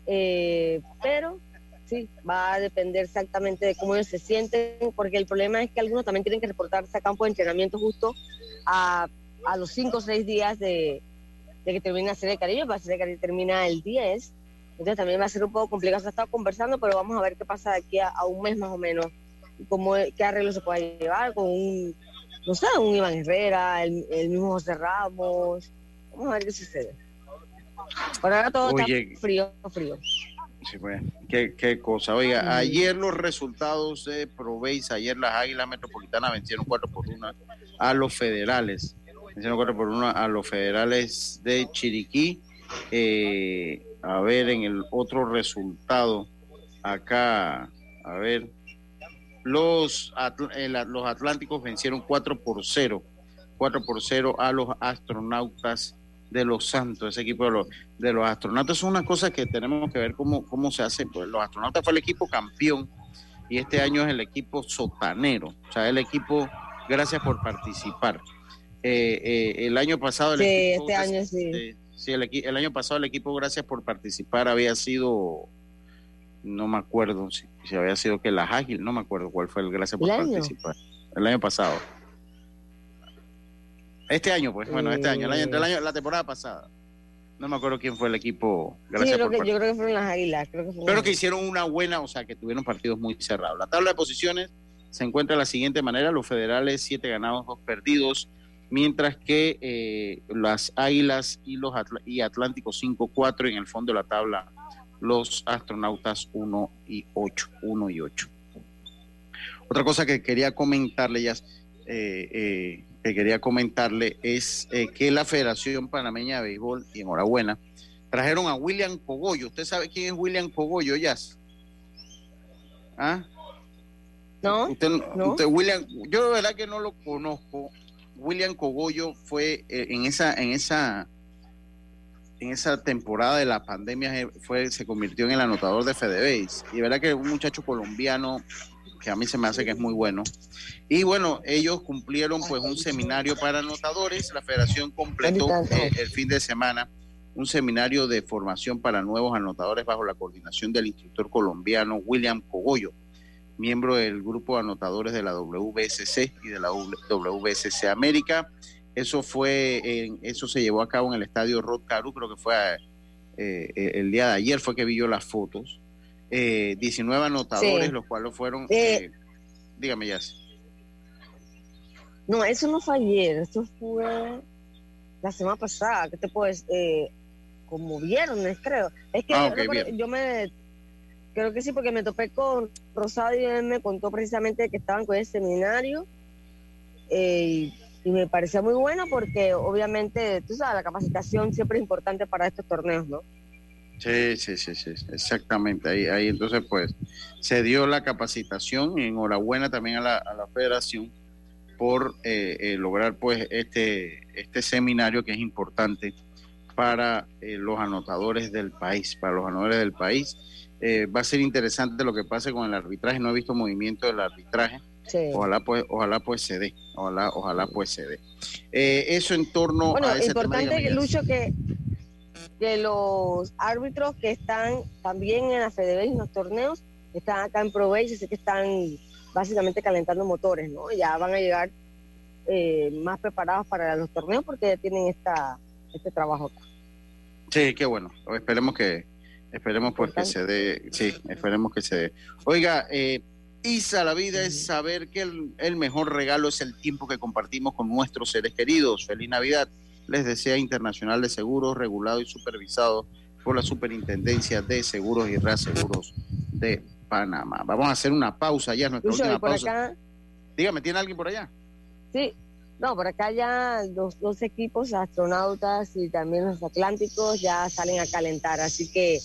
eh, pero sí, va a depender exactamente de cómo ellos se sienten, porque el problema es que algunos también tienen que reportarse a campo de entrenamiento justo a, a los cinco o seis días de, que termine la Serie de Caribe, la Serie de Caribe termina el 10, entonces también va a ser un poco complicado, se ha estado conversando, pero vamos a ver qué pasa de aquí a, un mes más o menos, cómo, qué arreglo se puede llevar con un, no sé, un Iván Herrera, el, mismo José Ramos, Vamos a ver qué sucede. Por ahora todo está frío, frío. Sí, pues, qué, qué cosa. Oiga, ayer los resultados de Proveis, ayer las Águilas Metropolitanas vencieron 4 por 1 a los federales. Vencieron 4 por 1 a los federales de Chiriquí. Eh, a ver, en el otro resultado, acá, a ver, los, eh, los Atlánticos vencieron 4 por 0. 4 por 0 a los astronautas de los Santos, ese equipo de los, de los astronautas. Es una cosa que tenemos que ver cómo, cómo se hace. Pues los astronautas fue el equipo campeón y este año es el equipo sotanero, o sea, el equipo, gracias por participar. Eh, eh, el año pasado, el equipo, este año sí. sí el, el, año pasado el equipo, gracias por participar, había sido, no me acuerdo si, si había sido que las Águilas, no me acuerdo cuál fue el gracias por participar. El año pasado. Este año, pues, bueno, este año, el año, año, la temporada pasada. No me acuerdo quién fue el equipo. Gracias sí, yo, creo que, yo creo que fueron las Águilas. Creo que hicieron una buena, o sea, que tuvieron partidos muy cerrados. La tabla de posiciones se encuentra de la siguiente manera: los federales, siete ganados, dos perdidos, mientras que eh, las Águilas y los y Atlánticos 5-4 en el fondo de la tabla, los astronautas 1 y 8. 1 y 8. Otra cosa que quería comentarle ya. Eh, eh, que quería comentarle es que la Federación Panameña de Béisbol, y enhorabuena, trajeron a William Cogollo. ¿Usted sabe quién es William Cogollo, Jazz? ¿Ah? No, usted, William, yo de verdad que no lo conozco. William Cogollo fue eh, en esa, en esa, en esa temporada de la pandemia eh, fue, se convirtió en el anotador de FedeBase. Y verdad que un muchacho colombiano que a mí se me hace que es muy bueno. Y bueno, ellos cumplieron pues un seminario para anotadores. La federación completó eh, el fin de semana un seminario de formación para nuevos anotadores bajo la coordinación del instructor colombiano William Cogollo, miembro del grupo de anotadores de la WBSC y de la WBSC América. Eso fue, en, eso se llevó a cabo en el estadio Rod Caru, creo que fue eh, el día de ayer fue que vi yo las fotos. 19 eh, anotadores, los cuales fueron, eh, dígame ya. No, eso no fue ayer, eso fue la semana pasada, que te puedes, eh, como viernes, creo. Es que ah, yo me, creo que sí, porque me topé con Rosario y él me contó precisamente que estaban con el seminario y, y me parecía muy bueno porque obviamente, tú sabes, la capacitación siempre es importante para estos torneos, ¿no? Sí, sí, sí, sí, exactamente. Ahí, ahí entonces pues se dio la capacitación y enhorabuena también a la, a la federación por eh, eh, lograr pues este, este seminario que es importante para eh, los anotadores del país, para los anotadores del país. va a ser interesante lo que pase con el arbitraje. No he visto movimiento del arbitraje. Ojalá pues, ojalá pues se dé, ojalá, ojalá pues se dé. eso en torno a ese importante, Lucho, que que los árbitros que están también en la FEDEBES y en los torneos, están acá en y sé que están básicamente calentando motores, ¿no? Ya van a llegar eh, más preparados para los torneos porque ya tienen esta, este trabajo acá. Sí, qué bueno. Esperemos que, esperemos pues que se dé, sí, esperemos que se dé. Oiga, eh, Isa, la vida es saber que el, el mejor regalo es el tiempo que compartimos con nuestros seres queridos. Feliz Navidad les desea Internacional de Seguros, regulado y supervisado por la Superintendencia de Seguros y Reaseguros de Panamá. Vamos a hacer una pausa ya, nuestra última pausa. Dígame, ¿tiene alguien por allá? Sí, no, por acá ya los dos equipos, astronautas y también los atlánticos, ya salen a calentar, así que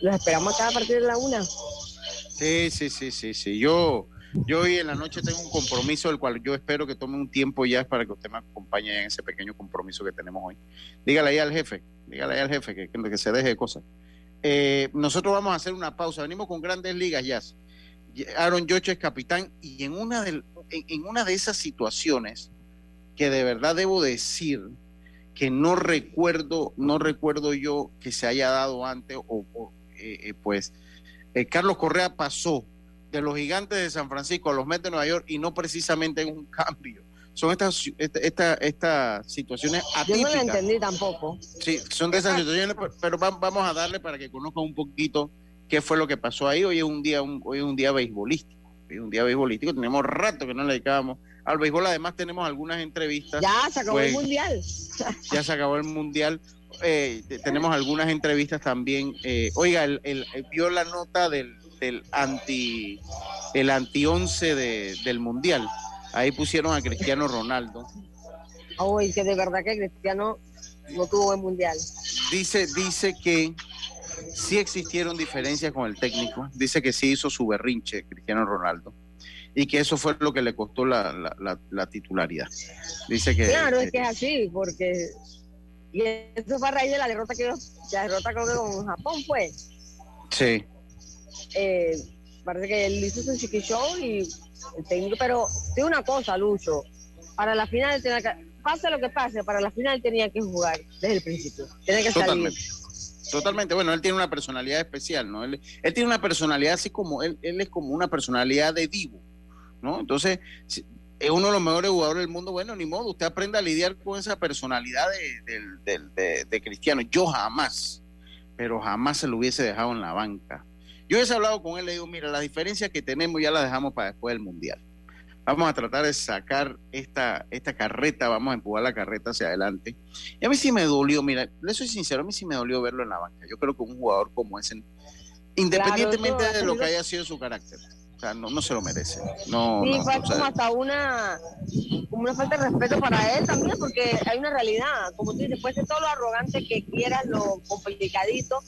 los esperamos acá a partir de la una. Sí, sí, sí, sí, sí. Yo yo hoy en la noche tengo un compromiso, del cual yo espero que tome un tiempo ya para que usted me acompañe en ese pequeño compromiso que tenemos hoy. Dígale ahí al jefe, dígale ahí al jefe que, que, se deje de cosas. Eh, nosotros vamos a hacer una pausa, venimos con grandes ligas ya. Aaron Yocho es capitán y en una, de, en, una de esas situaciones que de verdad debo decir que no recuerdo, no recuerdo yo que se haya dado antes o, eh, eh, pues Carlos Correa pasó de los gigantes de San Francisco a los Mets de Nueva York y no precisamente en un cambio. Son estas esta, esta, situaciones atípicas. Yo no lo entendí tampoco. Sí, son de esas situaciones, pero vamos a darle para que conozcan un poquito qué fue lo que pasó ahí. Hoy es un día, hoy es un día beisbolístico. Un día beisbolístico. Tenemos rato que no le dedicábamos al béisbol. Además tenemos algunas entrevistas. Ya se acabó el pues, mundial. Ya se acabó el mundial. Eh, tenemos algunas entrevistas también. Eh, oiga, el, vio la nota del, del anti el anti 11 del mundial. Ahí pusieron a Cristiano Ronaldo. Oye, que de verdad que Cristiano no tuvo el mundial. Dice, dice que sí existieron diferencias con el técnico. Dice que sí hizo su berrinche Cristiano Ronaldo y que eso fue lo que le costó la, la, titularidad. Dice que. Claro, es que es así, porque. Y eso fue a raíz de la derrota que la derrota creo que con Japón fue. Sí. Eh, parece que él hizo su chiqui show y el técnico, pero tiene una cosa, Lucho, para la final tenía que, pase lo que pase, para la final tenía que jugar desde el principio, tenía que Totalmente. Totalmente, bueno, él tiene una personalidad especial, ¿no? Él, tiene una personalidad así como, él, él es como una personalidad de divo ¿no? Entonces, es uno de los mejores jugadores del mundo, bueno, ni modo, usted aprende a lidiar con esa personalidad de, Cristiano. Yo jamás, pero jamás se lo hubiese dejado en la banca. Yo he hablado con él, le digo, mira, las diferencias que tenemos ya las dejamos para después del Mundial. Vamos a tratar de sacar esta, esta carreta, vamos a empujar la carreta hacia adelante. Y a mí sí me dolió, mira, le soy sincero, a mí sí me dolió verlo en la banca. Yo creo que un jugador como ese, independientemente de lo que haya sido su carácter, sea, no, no se lo merece. No, sí, fue como hasta una, como una falta de respeto para él también, porque hay una realidad, como tú dices, puede ser todo lo arrogante que quieras, lo complicadito,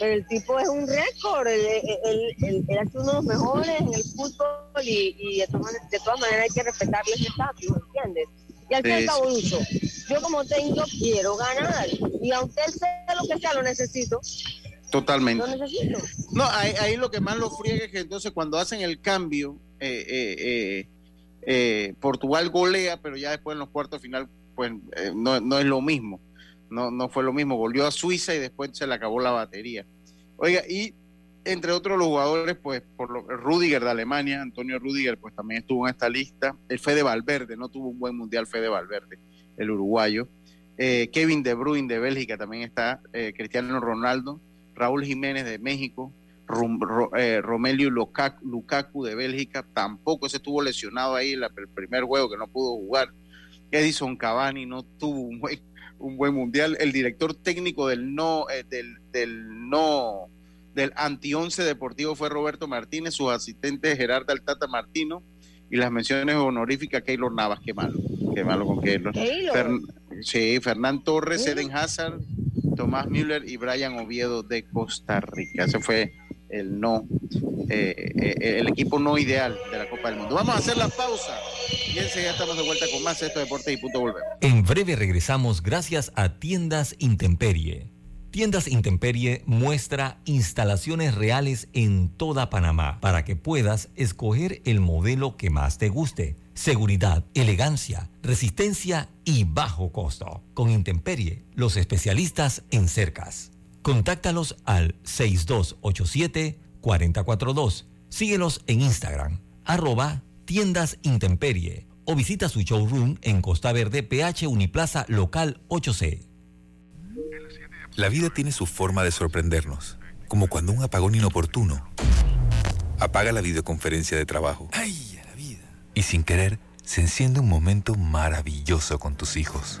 pero el tipo es un récord, él, sido uno de los mejores en el fútbol y, de, todas maneras, hay que respetarle ese estatus, ¿entiendes? Y al fin y yo como tengo quiero ganar, y aunque él sea lo que sea, lo necesito, Totalmente. No, ahí, lo que más lo friega es que entonces cuando hacen el cambio, eh, eh, eh, Portugal golea, pero ya después en los cuartos final, pues no, no, es lo mismo. No, no fue lo mismo. Volvió a Suiza y después se le acabó la batería. Oiga, y entre otros los jugadores, pues por lo, Rudiger de Alemania, Antonio Rudiger, pues también estuvo en esta lista. El Fede Valverde, no tuvo un buen mundial Fede Valverde, el uruguayo. Kevin De Bruyne de Bélgica también está. Cristiano Ronaldo Raúl Jiménez de México, eh, Romelio Lukaku, de Bélgica, tampoco se estuvo lesionado ahí en el primer juego que no pudo jugar. Edison Cavani no tuvo un buen, un buen mundial. El director técnico del no, eh, del, del no, del anti-11 deportivo fue Roberto Martínez, su asistente Gerardo Altata Martino y las menciones honoríficas Keylor Navas, qué malo, qué malo con Keylor. sí, Fernán Torres, Eden Hazard, Tomás Müller y Brian Oviedo de Costa Rica. Ese fue el no, eh, eh, el equipo no ideal de la Copa del Mundo. Vamos a hacer la pausa y enseguida estamos de vuelta con más Esto Deportes y punto volver. En breve regresamos gracias a Tiendas Intemperie. Tiendas Intemperie muestra instalaciones reales en toda Panamá para que puedas escoger el modelo que más te guste seguridad, elegancia, resistencia y bajo costo. Con Intemperie, los especialistas en cercas. Contáctalos al 6287-442. Síguelos en Instagram, arroba tiendas Intemperie o visita su showroom en Costa Verde, PH Uniplaza Local 8C. La vida tiene su forma de sorprendernos, como cuando un apagón inoportuno apaga la videoconferencia de trabajo. ¡Ay! y sin querer se enciende un momento maravilloso con tus hijos.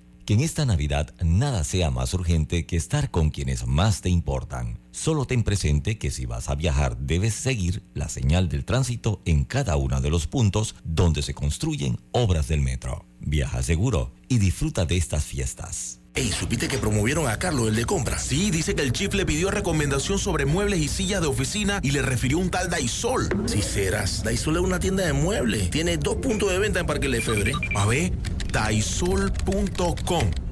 que en esta Navidad nada sea más urgente que estar con quienes más te importan. Solo ten presente que si vas a viajar debes seguir la señal del tránsito en cada uno de los puntos donde se construyen obras del metro. Viaja seguro y disfruta de estas fiestas. Ey, ¿supiste que promovieron a Carlos, el de compra? Sí, dice que el chief le pidió recomendación sobre muebles y sillas de oficina y le refirió un tal Daisol. Si serás, Daisol es una tienda de muebles. Tiene dos puntos de venta en Parque Lefebvre. A ver, daisol.com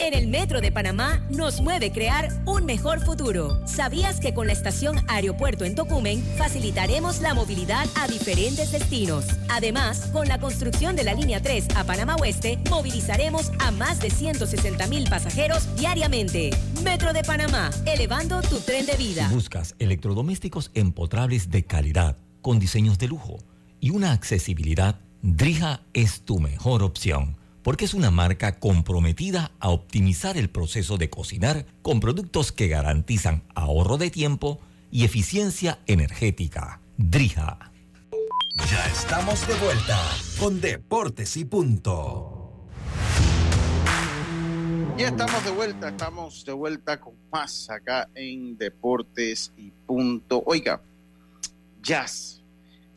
En el Metro de Panamá nos mueve crear un mejor futuro. ¿Sabías que con la estación Aeropuerto en Tocumen facilitaremos la movilidad a diferentes destinos? Además, con la construcción de la línea 3 a Panamá Oeste, movilizaremos a más de 160 mil pasajeros diariamente. Metro de Panamá, elevando tu tren de vida. buscas electrodomésticos empotrables de calidad, con diseños de lujo y una accesibilidad, Drija es tu mejor opción porque es una marca comprometida a optimizar el proceso de cocinar con productos que garantizan ahorro de tiempo y eficiencia energética. Drija. Ya estamos de vuelta con Deportes y Punto. Ya estamos de vuelta, estamos de vuelta con más acá en Deportes y Punto. Oiga, Jazz.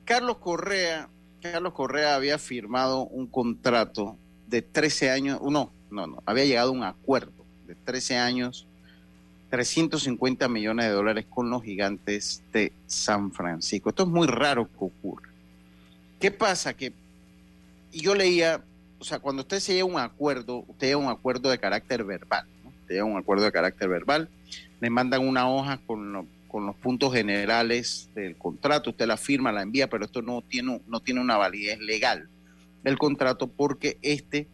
Carlos Correa, Carlos Correa había firmado un contrato de 13 años, no, no, no, había llegado a un acuerdo de 13 años, 350 millones de dólares con los gigantes de San Francisco. Esto es muy raro que ocurra. ¿Qué pasa? Que yo leía, o sea, cuando usted se llega a un acuerdo, usted llega a un acuerdo de carácter verbal, ¿no? Usted llega a un acuerdo de carácter verbal, le mandan una hoja con, con los puntos generales del contrato, usted la firma, la envía, pero esto no tiene, no tiene una validez legal del contrato porque este,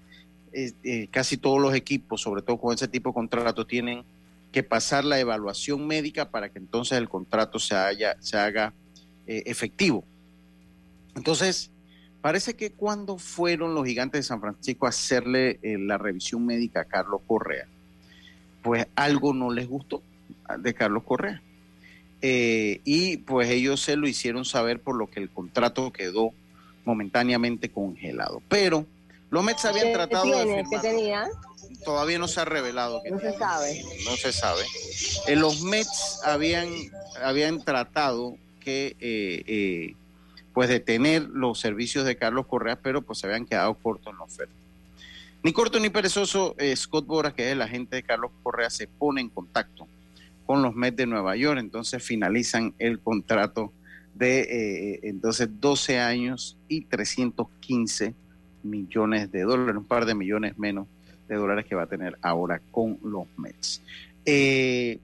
eh, casi todos los equipos, sobre todo con ese tipo de contrato, tienen que pasar la evaluación médica para que entonces el contrato se, haya, se haga eh, efectivo. Entonces, parece que cuando fueron los gigantes de San Francisco a hacerle eh, la revisión médica a Carlos Correa, pues algo no les gustó de Carlos Correa. y pues ellos se lo hicieron saber por lo que el contrato quedó momentáneamente congelado. Pero los Mets habían tratado de tenía? Todavía no se ha revelado. no se sabe. No se sabe. Eh, los Mets habían, habían tratado que eh, eh, pues detener los servicios de Carlos Correa, pero pues se habían quedado cortos en la oferta. Ni corto ni perezoso, Scott Boras, que es el agente de Carlos Correa, se pone en contacto con los Mets de Nueva York, entonces finalizan el contrato de eh, entonces 12 años y 315 millones de dólares, un par de millones menos de dólares que va a tener ahora con los Mets. Eh,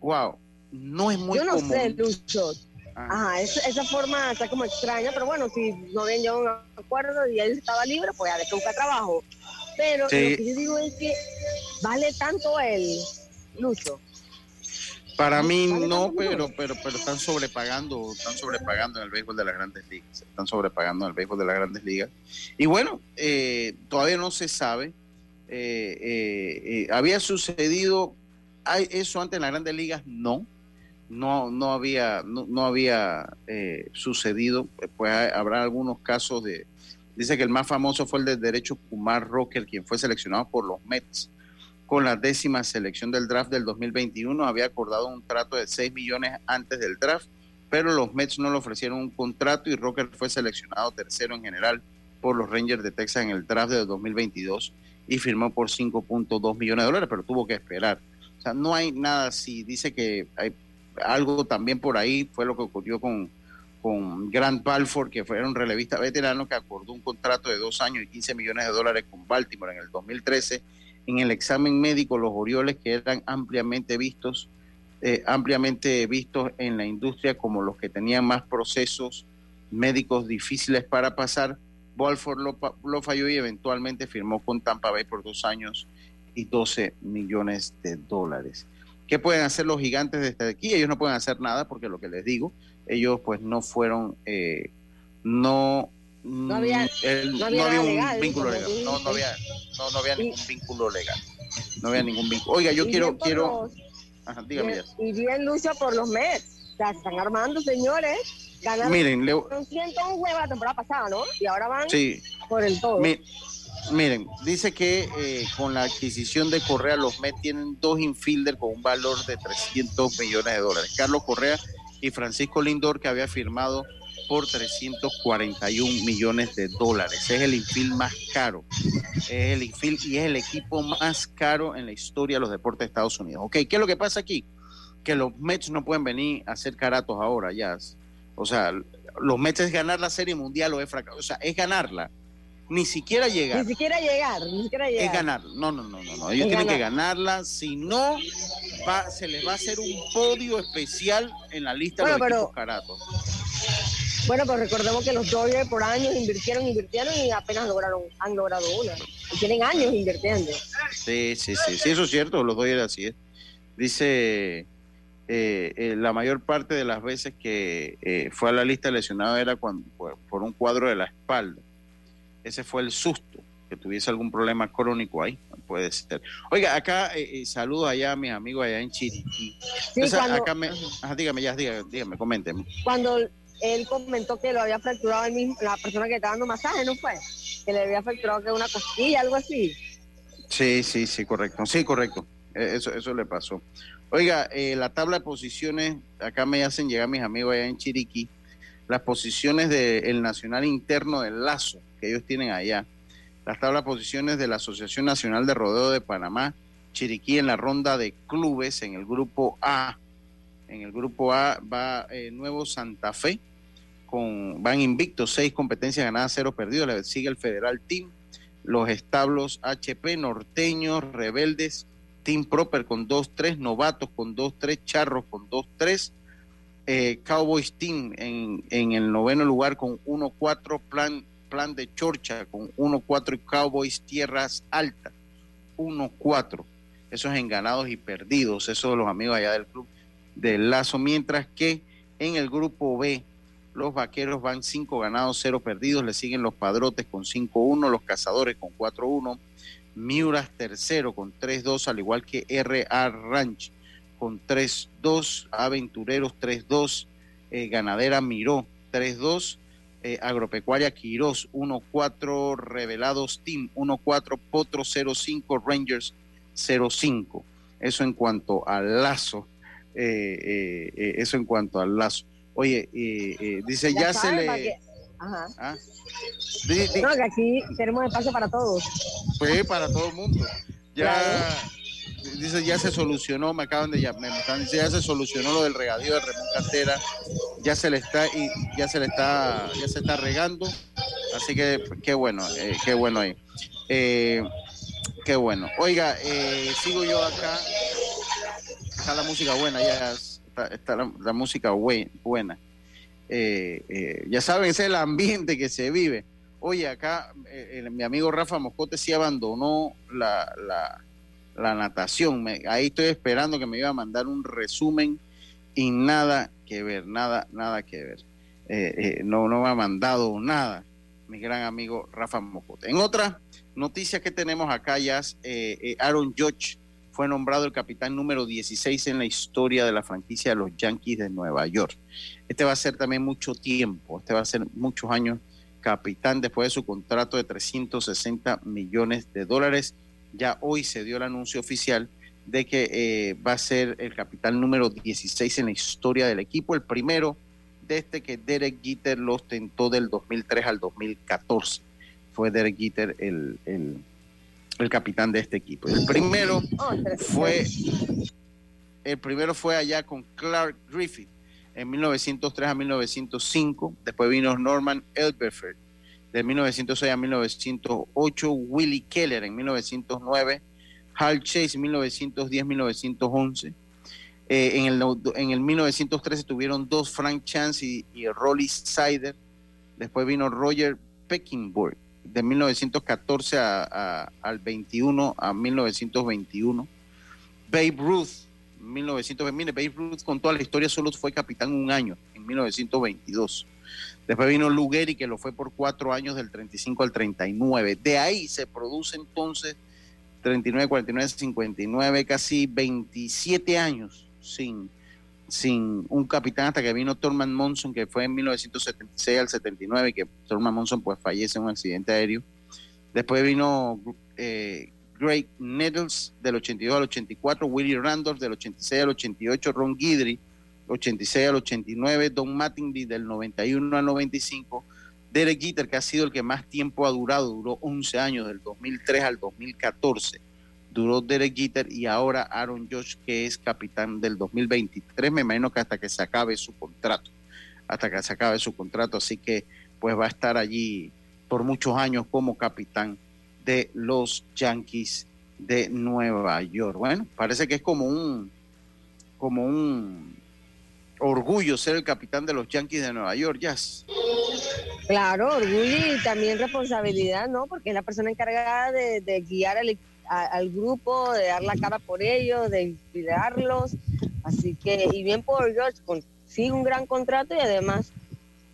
wow, no es muy Yo no sé, Lucho. Ah. Ajá, esa, forma está como extraña, pero bueno, si no llegado a un acuerdo y él estaba libre, pues a ver que busca trabajo. Pero lo que yo digo es que vale tanto el Lucho. Para mí no, pero, pero, pero están sobrepagando, están sobrepagando en el béisbol de las grandes ligas, están sobrepagando en el béisbol de las grandes ligas. Y bueno, eh, todavía no se sabe. Eh, eh, había sucedido ¿hay eso antes en las grandes ligas, no, no, no había, no, había sucedido. Pues habrá algunos casos de, dice que el más famoso fue el del derecho Kumar Rocker, quien fue seleccionado por los Mets con la décima selección del draft del 2021. Había acordado un trato de 6 millones antes del draft, pero los Mets no le ofrecieron un contrato y Rocker fue seleccionado tercero en general por los Rangers de Texas en el draft del 2022 y firmó por 5.2 millones de dólares, pero tuvo que esperar. O sea, no hay nada así. Dice que hay algo también por ahí, fue lo que ocurrió con, con Grant Balfour, que fue un relevista veterano que acordó un contrato de dos años y 15 millones de dólares con Baltimore en el 2013 en el examen médico los Orioles que eran ampliamente vistos, eh, ampliamente vistos en la industria como los que tenían más procesos médicos difíciles para pasar. Balfour lo, falló y eventualmente firmó con Tampa Bay por dos años y 12 millones de dólares. ¿Qué pueden hacer los gigantes desde aquí? Ellos no pueden hacer nada porque lo que les digo, ellos pues no fueron, eh, no no había, no había, un vínculo legal. No, no había, no, no había ningún vínculo legal. No había ningún vínculo. Oiga, yo quiero, quiero. Ajá, dígame. Y bien lucha por los Mets. O sea, se están armando, señores. Ganaron miren, le... 101 juegos la temporada pasada, ¿no? Y ahora van sí. por el todo. miren, dice que eh, con la adquisición de Correa, los Mets tienen dos infielders con un valor de 300 millones de dólares. Carlos Correa y Francisco Lindor, que había firmado por 341 millones de dólares. Es el infield más caro. Es el infield y es el equipo más caro en la historia de los deportes de Estados Unidos. Ok, ¿qué es lo que pasa aquí? Que los Mets no pueden venir a hacer caratos ahora, ya. O sea, los Mets es ganar la Serie Mundial o es fracaso. O sea, es ganarla ni siquiera llegar. Ni siquiera llegar, ni siquiera llegar. Es ganar. No, no, no, no. Ellos tienen que ganarla. Si no, va, se les va a hacer un podio especial en la lista de los equipos caratos. Bueno, pues recordemos que los Dodgers por años invirtieron, invirtieron y apenas lograron, han logrado una. Y tienen años invirtiendo. Sí, sí, sí, sí, eso es cierto, los Dodgers así es. Dice, eh, eh, la mayor parte de las veces que eh, fue a la lista lesionado era cuando, por un cuadro de la espalda ese fue el susto, que tuviese algún problema crónico ahí, puede ser. Oiga, acá eh, eh, saludo allá a mis amigos allá en Chiriquí. Sí, acá me, dígame, ya, dígame, dígame, coménteme. Cuando él comentó que lo había fracturado el mismo, la persona que estaba dando masaje, ¿no fue? Que le había fracturado que una costilla, algo así. Sí, sí, sí, correcto. Sí, correcto. E, eso, eso le pasó. Oiga, eh, la tabla de posiciones, acá me hacen llegar mis amigos allá en Chiriquí, las posiciones del Nacional Interno del Lazo que ellos tienen allá. Las tablas posiciones de la Asociación Nacional de Rodeo de Panamá, Chiriquí en la ronda de clubes en el grupo A. En el grupo A va eh, Nuevo Santa Fe, con, van invictos, seis competencias ganadas, cero perdidos. Le sigue el Federal Team, los establos HP, Norteños, Rebeldes, Team Proper con 2-3, Novatos con 2-3, Charros con 2-3. Eh, Cowboys Team en, en, el noveno lugar con 1-4, Plan plan de Chorcha con 1-4 y Cowboys Tierras Altas, 1-4. Esos en ganados y perdidos, esos de los amigos allá del club del Lazo. Mientras que en el grupo B, los vaqueros van 5 ganados, 0 perdidos. Le siguen los padrotes con 5-1, los cazadores con 4-1. Miuras tercero con 3-2, al igual que RA Ranch con 3-2. Aventureros 3-2. Eh, ganadera Miró 3-2 eh, Agropecuaria Quirós 1-4, Revelados Team 1-4, Potro 0-5, Rangers 0-5. Eso en cuanto al lazo. Eh, eh, eso en cuanto al lazo. Oye, dice, ya, se le... Ajá. ¿Ah? que aquí tenemos espacio para todos. Pues para todo el mundo. Ya dice ya se solucionó, me acaban de llamar, ya se solucionó lo del regadío de Ramón Cantera, ya se le está y ya se le está, ya se está regando, así que qué bueno, eh, qué bueno ahí. Eh, qué bueno. Oiga, eh, sigo yo acá. Está la música buena, ya está, la, música buena. ya saben, es el ambiente que se vive. Oye, acá mi amigo Rafa Moscote sí abandonó la, la la natación. ahí estoy esperando que me iba a mandar un resumen y nada que ver, nada, nada que ver. Eh, eh, no, no me ha mandado nada, mi gran amigo Rafa Mocote. En otra noticia que tenemos acá ya, eh, Aaron Judge fue nombrado el capitán número 16 en la historia de la franquicia de los Yankees de Nueva York. Este va a ser también mucho tiempo, este va a ser muchos años capitán después de su contrato de 360 millones de dólares ya hoy se dio el anuncio oficial de que eh, va a ser el capitán número 16 en la historia del equipo, el primero desde que Derek Jeter lo ostentó del 2003 al 2014. Fue Derek Jeter el, el, capitán de este equipo. El primero fue el primero fue allá con Clark Griffith en 1903 a 1905. Después vino Norman Elberfeld de 1906 a 1908, Willie Keller en 1909, Hal Chase en 1910-1911. Eh, en, el, en el 1913 tuvieron dos Frank Chance y, y Rolly Sider. Después vino Roger Peckinburg de 1914 a, al 21 a 1921. Babe Ruth, 1920. Babe Ruth con toda la historia solo fue capitán un año, en 1922. Después vino Lugeri, que lo fue por cuatro años, del 35 al 39. De ahí se produce entonces 39, 49, 59, casi 27 años sin, sin un capitán hasta que vino Thurman Monson, que fue en 1976 al 79, que Thurman Monson pues fallece en un accidente aéreo. Después vino eh, Greg Nettles del 82 al 84, Willie Randolph del 86 al 88, Ron Guidry 86 al 89, Don Mattingly del 91 al 95, Derek Jeter, que ha sido el que más tiempo ha durado, duró 11 años, del 2003 al 2014, duró Derek Jeter y ahora Aaron Josh, que es capitán del 2023, me imagino que hasta que se acabe su contrato, hasta que se acabe su contrato, así que pues va a estar allí por muchos años como capitán de los Yankees de Nueva York. Bueno, parece que es como un como un orgullo ser el capitán de los Yankees de Nueva York, Jazz. Claro, orgullo y también responsabilidad, ¿no? Porque es la persona encargada de, guiar al, grupo, de dar la cara por ellos, de inspirarlos. Así que, y bien por George, consigue un gran contrato y además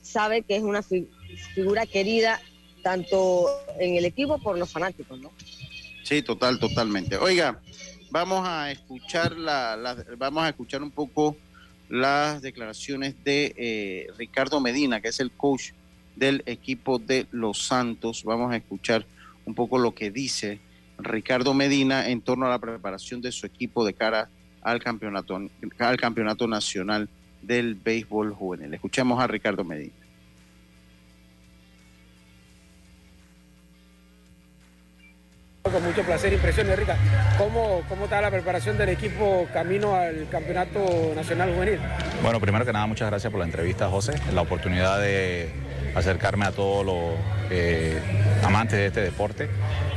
sabe que es una figura querida tanto en el equipo por los fanáticos, ¿no? Sí, total, totalmente. Oiga, vamos a escuchar la, vamos a escuchar un poco las declaraciones de eh, Ricardo Medina, que es el coach del equipo de Los Santos. Vamos a escuchar un poco lo que dice Ricardo Medina en torno a la preparación de su equipo de cara al campeonato, al campeonato nacional del béisbol juvenil. Escuchemos a Ricardo Medina. Con mucho placer, impresión, Rica. ¿Cómo, ¿Cómo está la preparación del equipo camino al Campeonato Nacional Juvenil? Bueno, primero que nada, muchas gracias por la entrevista, José. La oportunidad de acercarme a todos los eh, amantes de este deporte.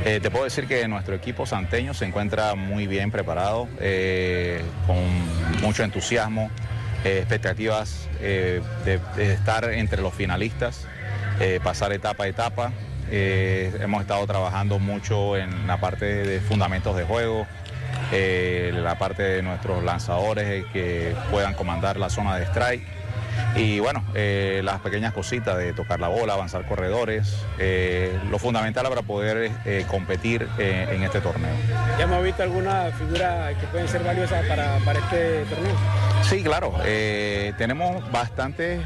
Eh, te puedo decir que nuestro equipo santeño se encuentra muy bien preparado, eh, con mucho entusiasmo, expectativas de, de, estar entre los finalistas, pasar etapa a etapa. Hemos estado trabajando mucho en la parte de fundamentos de juego, la parte de nuestros lanzadores que puedan comandar la zona de strike. Y bueno, las pequeñas cositas de tocar la bola, avanzar corredores, lo fundamental para poder competir en este torneo. ¿Ya hemos visto alguna figura que pueden ser valiosas para, para este torneo? Sí, claro. tenemos bastantes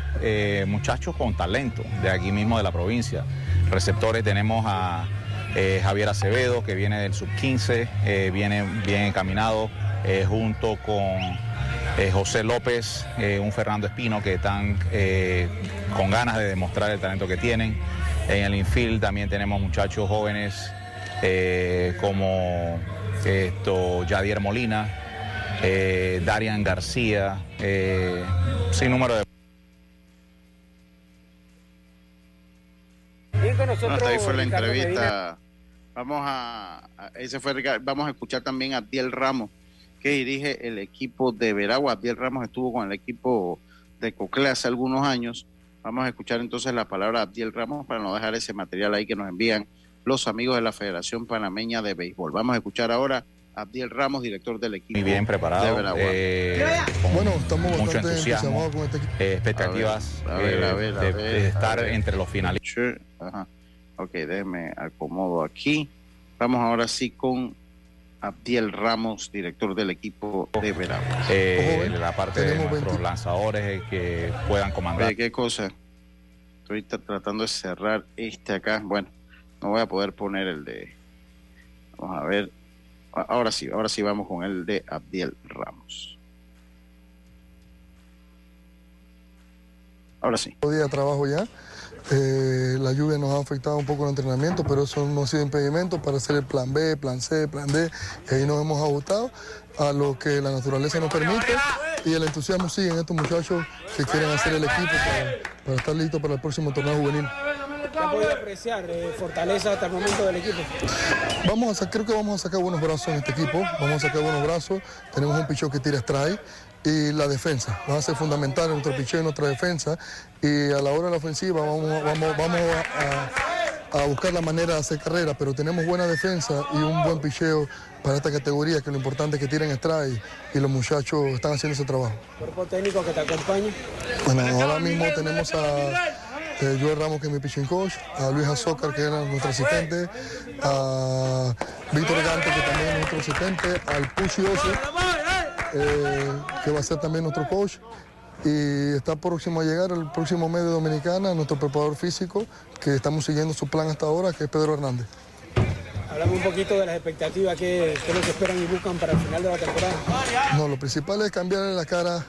muchachos con talento de aquí mismo de la provincia receptores tenemos a eh, Javier Acevedo, que viene del sub-15, eh, viene bien encaminado, eh, junto con José López, un Fernando Espino, que están con ganas de demostrar el talento que tienen. En el infield también tenemos muchachos jóvenes como esto, Yadier Molina, Darian García, sin número de ahí fue la entrevista. Vamos a, ese fue vamos a escuchar también a Abdiel Ramos, que dirige el equipo de Veragua. Abdiel Ramos estuvo con el equipo de Cocle hace algunos años. Vamos a escuchar entonces la palabra de Abdiel Ramos para no dejar ese material ahí que nos envían los amigos de la Federación Panameña de Béisbol. Vamos a escuchar ahora a Abdiel Ramos, director del equipo. Muy bien preparado. Eh, bueno, estamos mucho entusiasmo, con este eh, expectativas eh, de, estar entre los finalistas. Ajá. Ok, déjeme acomodo aquí. Vamos ahora sí con Abdiel Ramos, director del equipo de Veragua. Eh, la parte de nuestros lanzadores que puedan comandar. ¿Qué cosa? Estoy tratando de cerrar este acá. Bueno, no voy a poder poner el de... Vamos a ver. Ahora sí, ahora sí vamos con el de Abdiel Ramos. Ahora sí. Día trabajo ya. Eh, la lluvia nos ha afectado un poco el entrenamiento, pero eso no ha sido impedimento para hacer el plan B, plan C, plan D. Y ahí nos hemos ajustado a lo que la naturaleza nos permite y el entusiasmo sigue en estos muchachos que quieren hacer el equipo para, estar listos para el próximo torneo juvenil. ¿Qué ha podido apreciar eh, fortaleza hasta el momento del equipo? Vamos a, creo que vamos a sacar buenos brazos en este equipo, vamos a sacar buenos brazos. Tenemos un pichón que tira strike y la defensa. Va a ser fundamental en nuestro picheo y nuestra defensa. Y a la hora de la ofensiva vamos, vamos, vamos a, buscar la manera de hacer carrera, pero tenemos buena defensa y un buen picheo para esta categoría, que lo importante es que tiren strike y los muchachos están haciendo ese trabajo. ¿Cuerpo técnico que te acompaña? Bueno, ahora mismo tenemos a eh, Joel Ramos, que es mi pitching coach, a Luis Azócar, que era nuestro asistente, a Víctor Gante, que también es nuestro asistente, al Puchi eh, que va a ser también nuestro coach. Y está próximo a llegar el próximo mes de Dominicana, nuestro preparador físico, que estamos siguiendo su plan hasta ahora, que es Pedro Hernández. Hablamos un poquito de las expectativas, que, es lo que esperan y buscan para el final de la temporada. No, lo principal es cambiarle la cara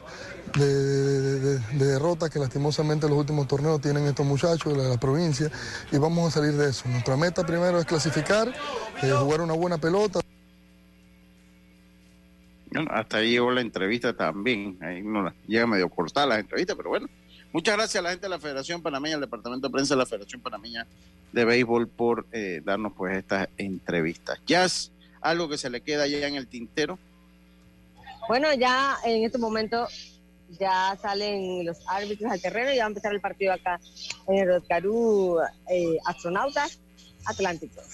de, derrota que lastimosamente los últimos torneos tienen estos muchachos de la, provincia y vamos a salir de eso. Nuestra meta primero es clasificar, eh, jugar una buena pelota. Hasta ahí llegó la entrevista también. Ahí no llega medio cortada la entrevista, pero bueno. Muchas gracias a la gente de la Federación Panameña, al Departamento de Prensa de la Federación Panameña de Béisbol por eh, darnos pues estas entrevistas. Jazz, algo que se le queda ya en el tintero. Bueno, ya en este momento ya salen los árbitros al terreno y va a empezar el partido acá en el Rotcarú eh, Astronautas Atlánticos.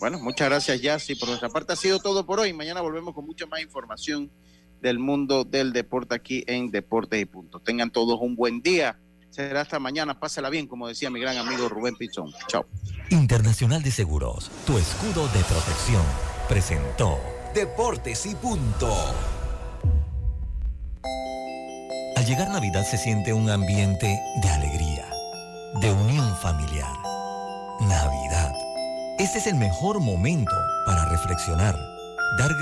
Bueno, muchas gracias, Jazz. Y por nuestra parte ha sido todo por hoy. Mañana volvemos con mucha más información del mundo del deporte aquí en Deportes y Punto. Tengan todos un buen día. Será hasta mañana. Pásala bien, como decía mi gran amigo Rubén Pichón. Chao. Internacional de Seguros, tu escudo de protección, presentó Deportes y Punto. Al llegar Navidad se siente un ambiente de alegría, de unión familiar. Navidad. Este es el mejor momento para reflexionar, dar gracias